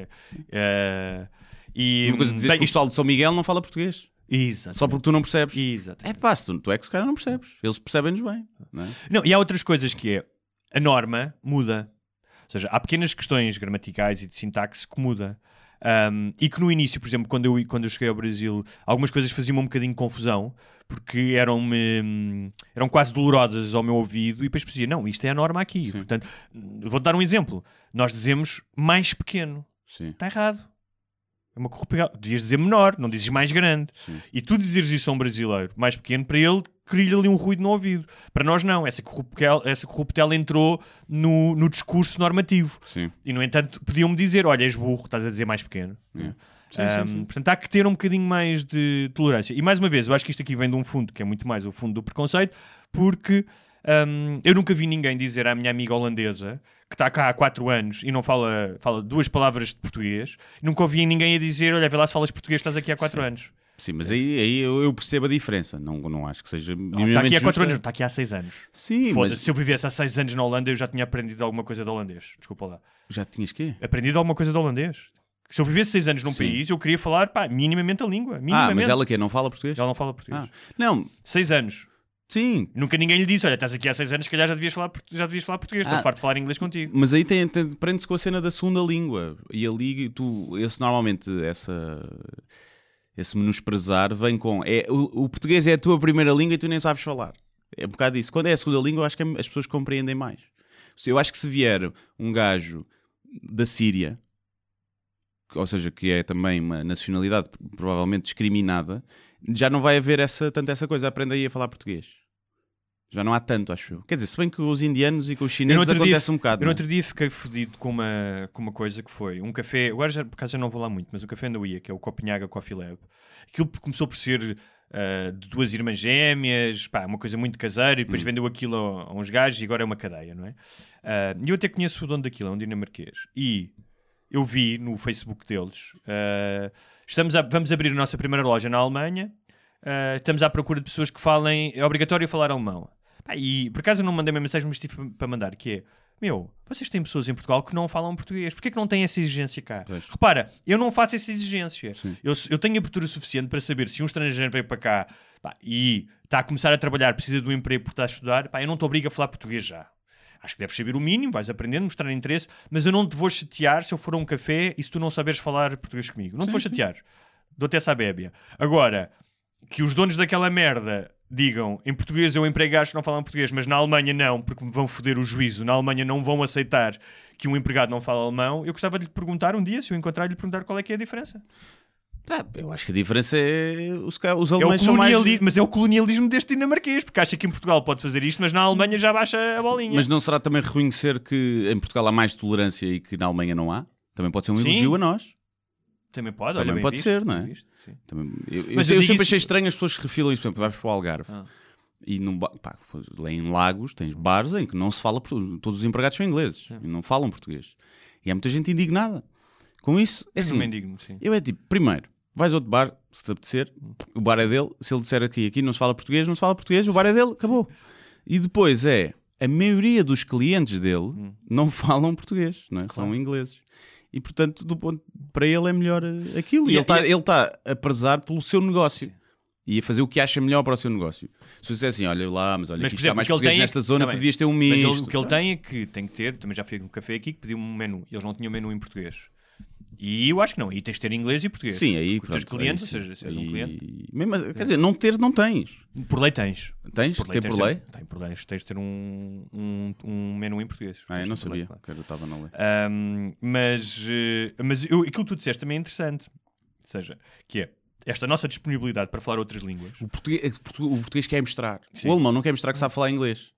Eh, e, Uma coisa dizer bem, que o isto- pessoal de São Miguel não fala português. Exatamente. Só porque tu não percebes. Exato. É pá, tu, tu é que se calhar não percebes. Eles percebem-nos bem. Não é? Não, e há outras coisas que é a norma muda. Ou seja, há pequenas questões gramaticais e de sintaxe que muda. Um, e que no início, por exemplo, quando eu, quando eu cheguei ao Brasil, algumas coisas faziam-me um bocadinho de confusão porque hum, eram quase dolorosas ao meu ouvido e depois dizia, não, isto é a norma aqui. Portanto, vou dar um exemplo. Nós dizemos mais pequeno. Sim. Está errado. É uma corrupção. Devias dizer menor, não dizes mais grande. Sim. E tu dizeres isso a um brasileiro mais pequeno, para ele, cria-lhe ali um ruído no ouvido. Para nós, não. Essa corruptela, essa corruptela entrou no, no discurso normativo. Sim. E, no entanto, podiam-me dizer: olha, és burro, estás a dizer mais pequeno. É. Sim, Um, sim, sim. Portanto, há que ter um bocadinho mais de tolerância. E mais uma vez, eu acho que isto aqui vem de um fundo que é muito mais o fundo do preconceito, porque um, eu nunca vi ninguém dizer à minha amiga holandesa que está cá há 4 anos e não fala, fala duas palavras de português, nunca ouvi ninguém a dizer: Olha, vê lá se falas português, estás aqui há 4 anos. Sim, mas aí, aí eu, percebo a diferença. Não, não acho que seja. Não, está aqui há 4 justa. anos, está aqui há 6 anos. Sim, mas se eu vivesse há 6 anos na Holanda, eu já tinha aprendido alguma coisa de holandês. Desculpa lá. já tinhas quê? Aprendido alguma coisa de holandês. Se eu vivesse 6 anos num Sim. país, eu queria falar, pá, minimamente a língua. Ah, Minimamente. mas ela que não fala português? Ela não fala português. Ah, não, 6 anos. Sim, Nunca ninguém lhe disse: Olha, estás aqui há 6 anos, se calhar já devias falar, já devias falar português. Estou Ah. farto de falar inglês contigo. mas aí tem, tem- prende-se com a cena da segunda língua. E ali tu, esse normalmente, essa. Esse menosprezar vem com. É, o, o português é a tua primeira língua e tu nem sabes falar. É um bocado isso. Quando é a segunda língua, eu acho que as pessoas compreendem mais. Eu acho que se vier um gajo da Síria ou seja, que é também uma nacionalidade provavelmente discriminada, já não vai haver essa, tanto essa coisa. Aprenda aí a falar português. Já não há tanto, acho eu. Quer dizer, se bem que com os indianos e com os chineses outro dia- acontece um bocado. Eu no é? outro dia fiquei fodido com uma, com uma coisa que foi um café, agora já, por acaso eu não vou lá muito, mas o café onde eu ia, que é o Copenhaga Coffee Lab, aquilo começou por ser ah, de duas irmãs gêmeas, pá, uma coisa muito caseira, e Hum. depois vendeu aquilo a, a uns gajos e agora é uma cadeia, não é? Ah, E eu até conheço o dono daquilo, é um dinamarquês. E eu vi no Facebook deles, ah, estamos a- vamos abrir a nossa primeira loja na Alemanha, ah, estamos à procura de pessoas que falem, é obrigatório falar alemão. Pá, e por acaso eu não mandei uma mensagem, mas tive para mandar, que é, meu, vocês têm pessoas em Portugal que não falam português, porquê que não têm essa exigência cá? Pois. Repara, eu não faço essa exigência. Eu, eu tenho abertura suficiente para saber se um estrangeiro veio para cá pá, e está a começar a trabalhar, precisa de um emprego porque está a estudar, pá, eu não te obrigo a falar português já. Acho que deves saber o mínimo, vais aprendendo, mostrar interesse, mas eu não te vou chatear se eu for a um café e se tu não saberes falar português comigo. Não te vou chatear. Dou-te essa bébia. Agora, que os donos daquela merda digam em português eu emprego gajos que não falam português, mas na Alemanha não, porque me vão foder o juízo. Na Alemanha não vão aceitar que um empregado não fala alemão. Eu gostava de lhe perguntar um dia, se eu encontrar, lhe perguntar qual é que é a diferença. Pá, eu acho que a diferença é os, os É alemães são mais... mas é o colonialismo deste dinamarquês, porque acha que em Portugal pode fazer isto, mas na Alemanha já baixa a bolinha. Mas não será também reconhecer que em Portugal há mais tolerância e que na Alemanha não há? Também pode ser um Sim. elogio a nós. Também pode, Também olha, pode visto, ser, não é? visto. Também- eu eu- Mas eu eu sempre isso- achei estranho as pessoas que refilam isso. Por exemplo, vais para o Algarve Ah. e num pá, em Lagos tens bares em que não se fala. Todos os empregados são ingleses e não falam português. E há muita gente indignada com isso. É assim, digo-me, sim. eu é tipo, primeiro, vais a outro bar, se te apetecer, o bar é dele. Se ele disser aqui, aqui não se fala português, não se fala português, o bar é dele, acabou. E depois é, a maioria dos clientes dele não falam português, não é? são ingleses. E portanto, do ponto, para ele é melhor eh, aquilo. E, E- ele está ele tá a prezar pelo seu negócio. E a fazer o que acha melhor para o seu negócio. Se disser assim, olha lá, mas olha, Mas, aqui por está exemplo, mais o português é nesta que- zona, tá tu devias ter um Mas misto. ele- o que ele tem é que tem que ter, também já fui a um café aqui que pediu um menu. Eles não tinham menu em português. E eu acho que não. E tens de ter inglês e português. Sim, aí Porque pronto, clientes, ou seja, se és um cliente, Mesmo- quer dizer, não ter, não tens. por lei tens. Tens? Ter tens por de lei? Tem por lei. Tens de ter um, um, um menu em português. Ah, eu Tens não ter por lei, sabia, claro. que eu estava na lei. Ahm, mas eh, mas eu, aquilo que tu disseste também é interessante. Ou seja, que é esta nossa disponibilidade para falar outras línguas. O português, o portu- o português quer mostrar. Sim. O alemão não quer mostrar que sabe falar inglês.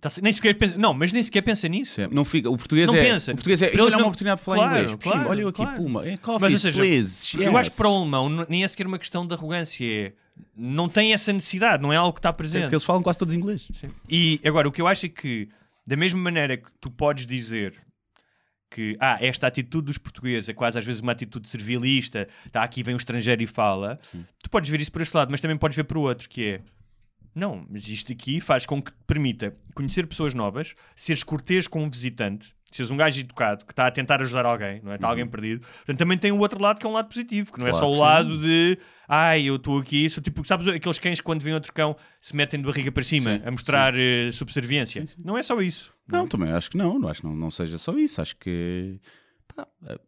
Tá- nem sequer pensa, não, mas nem sequer pensa nisso. Não fica. O português Não é. pensa. O português é. Para Ele eles uma não- oportunidade de falar Claro, inglês. Claro, olha eu aqui, claro. puma. É coffee, Mas, seja, please. Eu acho que para o alemão nem é sequer uma questão de arrogância. É, não tem essa necessidade, não é algo que está É presente. porque eles falam quase todos inglês. E agora, o que eu acho é que, da mesma maneira que tu podes dizer que ah, esta atitude dos portugueses é quase às vezes uma atitude servilista, tá, aqui vem um estrangeiro e fala, tu podes ver isso por este lado, mas também podes ver por outro, que é não, mas isto aqui faz com que te permita conhecer pessoas novas, seres cortês com um visitante, seres um gajo educado que está a tentar ajudar alguém, não é? Está alguém perdido. Portanto, também tem o outro lado que é um lado positivo, que não é Claro só o lado de ai, eu estou aqui, sou tipo, sabes aqueles cães que quando vem outro cão se metem de barriga para cima Sim, a mostrar eh, subserviência. Não é só isso. Não, também acho que não. não acho que não, não seja só isso. Acho que. pá, eh,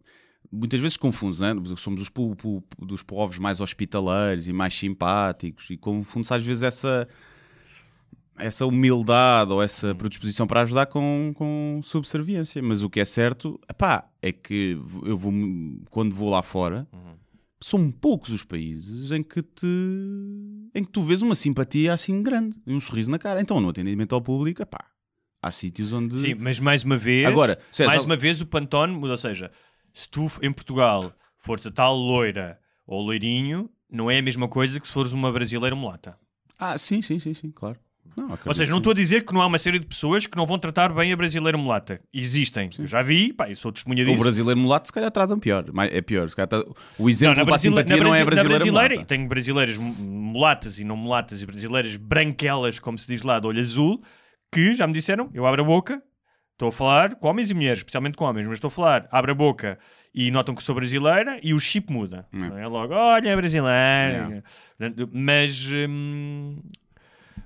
muitas vezes confundes, né? Somos os po- po- dos povos mais hospitaleiros e mais simpáticos e confunde-se às vezes essa. Essa humildade ou essa predisposição para ajudar com, com subserviência. Mas o que é certo epá, é que eu vou, quando vou lá fora, são poucos os países em que te em que tu vês uma simpatia assim grande e um sorriso na cara. Então, no atendimento ao público, epá, há sítios onde. Sim, mas mais uma vez, Agora, mais uma vez o Pantone ou seja, se tu em Portugal fores a tal loira ou loirinho, não é a mesma coisa que se fores uma brasileira mulata. Ah, sim, sim, sim, sim, claro. Não, Ou seja, não sim. estou a dizer que não há uma série de pessoas que não vão tratar bem a brasileira mulata. Existem. Eu já vi, pá, eu sou testemunha O disso. brasileiro mulato, se calhar, tratam pior. Mas É pior. Se calhar, tá- O exemplo na para a simpatia não é a brasileira brasileira, mulata. tenho brasileiras mu- mulatas e não mulatas e brasileiras branquelas, como se diz lá, de olho azul, que já me disseram, eu abro a boca, estou a falar com homens e mulheres, especialmente com homens, mas estou a falar, abro a boca e notam que sou brasileira e o chip muda. Hum. Não é logo, olha, é brasileira. Portanto, Mas, hum,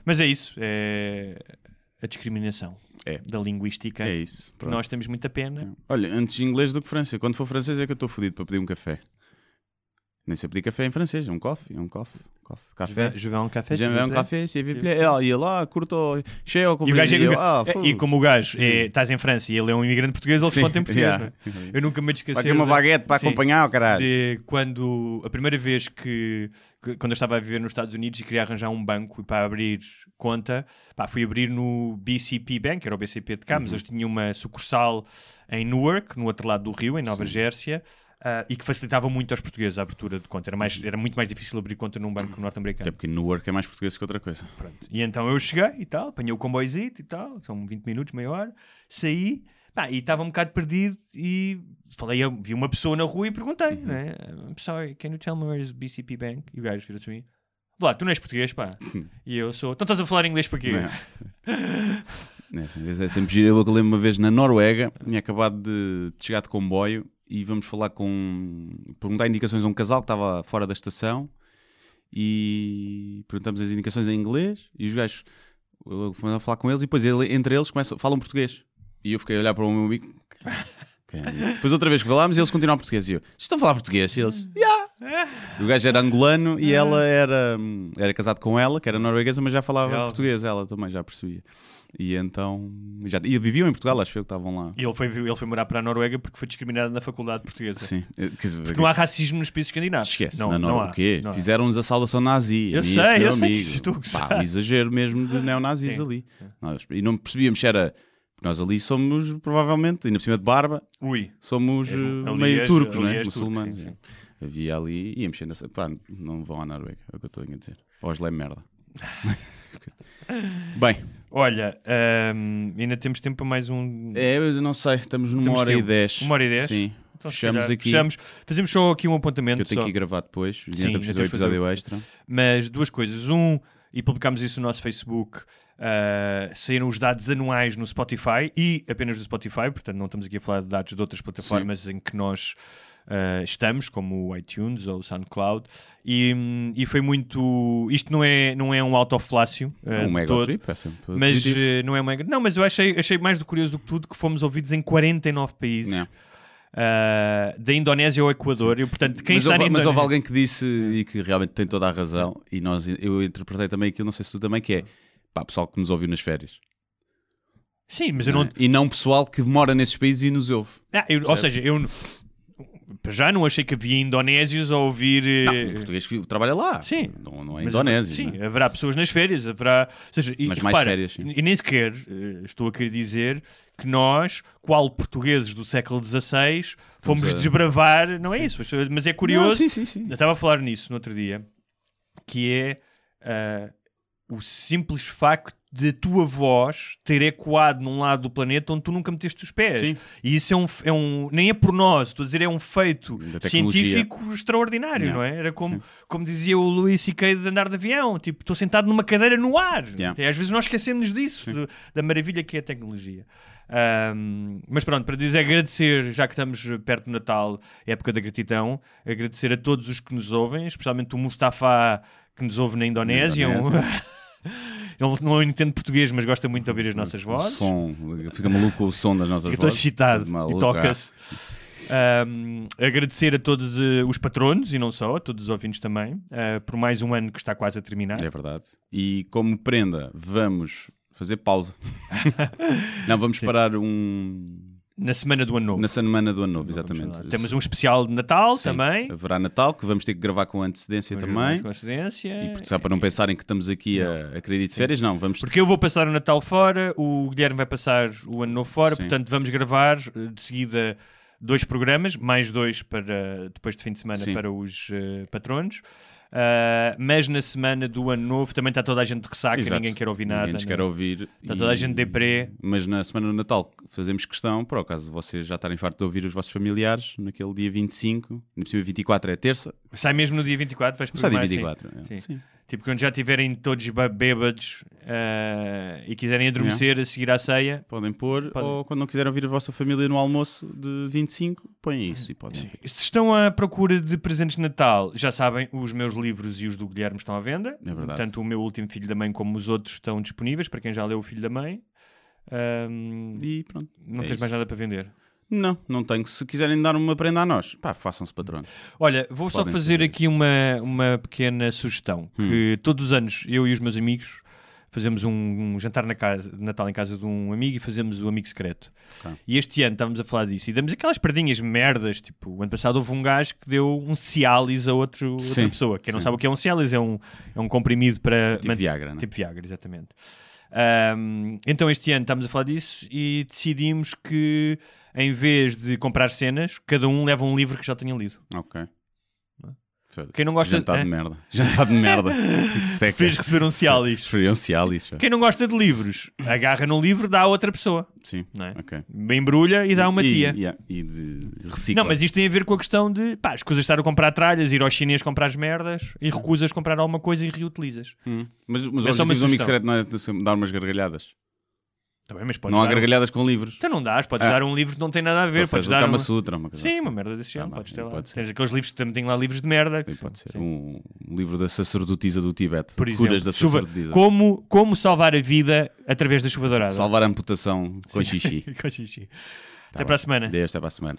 mas é isso, é a discriminação É. da linguística. É isso. pronto. nós temos muita pena. Olha, antes inglês do que francês. Quando for francês é que eu estou fodido para pedir um café. Nem sei pedir café em francês. É um coffee. É um coffee. Café. Je vais en café. S'il vous um plaît. café, s'il vous plaît. Lá, curto, cheio, E, o gajo é- eu, ah, e fogo. como o gajo é, estás em França e ele é um imigrante português, ele Sim, responde em português. yeah. não é? Eu nunca me esqueci. Ter uma baguete para acompanhar, o caralho. de quando a primeira vez que, que- quando eu estava a viver nos Estados Unidos e queria arranjar um banco para abrir conta, pá, fui abrir no BCP Bank, era o BCP de cá, Uhum. mas eles tinham uma sucursal em Newark, no outro lado do rio, em Nova Gércia. Ah, e que facilitava muito aos portugueses a abertura de conta. Era, mais, era muito mais difícil abrir conta num banco norte-americano. Até porque no work é mais português que outra coisa. Pronto. E então eu cheguei e tal, apanhei o comboizito e tal, são 20 minutos, meia hora, saí, pá, e estava um bocado perdido e falei, eu vi uma pessoa na rua e perguntei, Uhum. né? I'm sorry, can you tell me where is BCP Bank? E o gajo virou-se a mim, Vlá, tu não és português, pá. e eu sou, então estás a falar inglês para quê? É, sempre giro. Eu lembro uma vez na Noruega, tinha acabado de chegar de comboio e vamos falar com. perguntar indicações a um casal que estava fora da estação e perguntamos as indicações em inglês e os gajos fui a falar com eles e depois ele- entre eles começam, falam português. E eu fiquei a olhar para o meu amigo. "Quem é?" Depois outra vez que falámos eles continuam português e eu, "Vocês estão a falar português? E eles, yeah. O gajo era angolano e ela era, era casado com ela, que era norueguesa, mas já falava português, ela também já percebia. E então, já, e viviam em Portugal, acho eu que estavam lá. E ele foi, ele foi morar para a Noruega porque foi discriminado na faculdade portuguesa. Sim. Eh, Porque não há racismo nos países escandinavos. Esquece, não, na não há. o quê? Fizeram-nos a saudação nazi. Eu sei, eu sei que. Pá, um exagero mesmo de neonazis Sim. ali. Nós- e não percebíamos se era. Nós ali somos, provavelmente, ainda por cima de barba, Ui. somos É, meio turcos, não é? turco, Muçulmanos. sim, sim. Havia ali, ia mexer nessa. Pá, não vão à Noruega, é o que eu estou a dizer. Oslo é merda. Bem, Olha, ahm, ainda temos tempo para mais um. é, eu não sei, estamos numa Temos hora e dez. uma hora e dez? Sim. Então, Fechamos calhar, aqui. fechamos. Fazemos só aqui um apontamento. Que eu tenho só. que ir gravar depois. Sim, Sim, ainda fazer temos fazer episódio o- extra. Mas duas coisas. Um, e publicámos isso no nosso Facebook, ah, saíram os dados anuais no Spotify e apenas no Spotify, portanto não estamos aqui a falar de dados de outras plataformas em que nós ah, estamos, como o iTunes ou o SoundCloud, e, e foi muito. Isto não é, não é um autoflácio. ah, um mega todo, trip, é sempre Mas eh, não é mega. Não, mas eu achei, achei mais do curioso do que tudo que fomos ouvidos em 49 países. Não. Ah, da Indonésia ao Equador. E, portanto, quem mas, está houve, mas houve alguém que disse e que realmente tem toda a razão, e nós, eu interpretei também aquilo, não sei se tu também, que é pá, pessoal que nos ouviu nas férias. Sim, mas eu não não. é? E não pessoal que mora nesses países e nos ouve. Ah, eu- ou seja, eu já não achei que havia indonésios a ouvir. eh, Não, um português que trabalha lá. Sim. Não, não é mas Indonésia. Sim, não é? haverá pessoas nas férias, haverá. Ou seja, e, Mas e mais repara, férias, sim. E nem sequer eh, estou a querer dizer que nós, qual portugueses do século XVI, fomos a- desbravar. Não é isso, mas- é curioso. Não, sim, sim, sim. Eu estava a falar nisso no outro dia, que é ah, o simples facto de a tua voz ter ecoado num lado do planeta onde tu nunca meteste os pés. Sim. E isso é um, é um. Nem é por nós, estou a dizer, é um feito científico extraordinário, Yeah. não é? Era como, Sim. como dizia o Luís C.K. de andar de avião, tipo, estou sentado numa cadeira no ar. Yeah. E às vezes nós esquecemos disso, da maravilha que é a tecnologia. Ahm, mas pronto, para dizer agradecer, já que estamos perto do Natal, época da gratidão, agradecer a todos os que nos ouvem, especialmente o Mustafa que nos ouve na Indonésia. Na Indonésia. Ele não entende português, mas gosta muito de ouvir as nossas O vozes. som, fica maluco o som das nossas Fica todo vozes. excitado Maluco, e toca-se. Um, agradecer a todos eh, os patronos e não só, a todos os ouvintes também, eh, por mais um ano que está quase a terminar. É verdade. E como prenda, vamos fazer pausa. não, vamos parar um. Na semana do ano novo. Na semana do ano novo, exatamente. Temos um especial de Natal Sim, também. Haverá Natal, que vamos ter que gravar com antecedência Vamos também. com antecedência. E porque, só para não pensarem que estamos aqui a, a querer ir de férias, não, vamos. Porque eu vou passar o Natal fora, o Guilherme vai passar o Ano Novo fora, Sim. portanto vamos gravar eh, de seguida dois programas, mais dois para depois de fim de semana Sim. para os eh, patronos. Ah, mas na semana do Ano Novo também está toda a gente de ressaca, Exato. ninguém quer ouvir nada. Ninguém é? quer ouvir. Está toda a gente deprê. Mas na semana do Natal fazemos questão, por acaso de vocês já estarem fartos de ouvir os vossos familiares, naquele dia 25, no possível 24 é terça, Sai mesmo no dia 24, vais sai dia programar assim. 24. é. Sim. Sim. Tipo, quando já estiverem todos ba- bêbados ah, e quiserem adormecer a seguir à ceia, Podem pôr, Podem. ou quando não quiserem ouvir a vossa família no almoço de 25, põem isso e podem ouvir. Se estão à procura de presentes de Natal, já sabem, os meus livros e os do Guilherme estão à venda. É verdade. Tanto o meu último Filho da Mãe como os outros estão disponíveis para quem já leu o Filho da Mãe. Ahm, E pronto. não é tens isso. mais nada para vender. Não, não tenho. Se quiserem dar uma prenda a nós, pá, façam-se patrões. Olha, vou só Podem fazer fazer. aqui uma, uma pequena sugestão. Que todos os anos, eu e os meus amigos, fazemos um, um jantar na casa, de Natal em casa de um amigo e fazemos o amigo secreto. Ok. E este ano estávamos a falar disso e damos aquelas perdinhas merdas. Tipo, o ano passado houve um gajo que deu um Cialis a outro, outra pessoa. Quem não sim. sabe o que é um Cialis, é um, é um comprimido para... Tipo Viagra, né? Tipo Viagra, exatamente. Ahm, então este ano estamos a falar disso e decidimos que em vez de comprar cenas, cada um leva um livro que já tenha lido. Ok. Foda-se. Quem não gosta- Jantar de Hã? merda. Jantar de merda. Seca. Receber um Cialis. Preferiam Cialis. pá. Quem não gosta de livros, agarra num livro, dá a outra pessoa. Sim. Não é? Ok. Embrulha e dá uma E- tia. yeah, E, de recicla. Não, mas isto tem a ver com a questão de pá, escusas estar a comprar tralhas, ir ao chinês comprar as merdas e recusas comprar alguma coisa e reutilizas. Hum. Mas, mas o É uma objetivo do amigo secreto não é de dar umas gargalhadas. Tá bem, mas podes não há dar gargalhadas com livros. Então não dás, podes Ah. dar um livro que não tem nada a ver. Só Podes seja o dar Kama um... Sutra, uma coisa Sim, assim. uma merda desse género. Tá podes bem, ter lá. pode ser. Tens aqueles livros que também têm lá livros de merda. Sim, Pode ser. Sim. Um livro da sacerdotisa do Tibete. Por exemplo, Curas da chuva- sacerdotisa. como, como salvar a vida através da chuva dourada. Salvar a amputação com xixi. Com xixi. Tá Até para a semana. Desde até para a semana.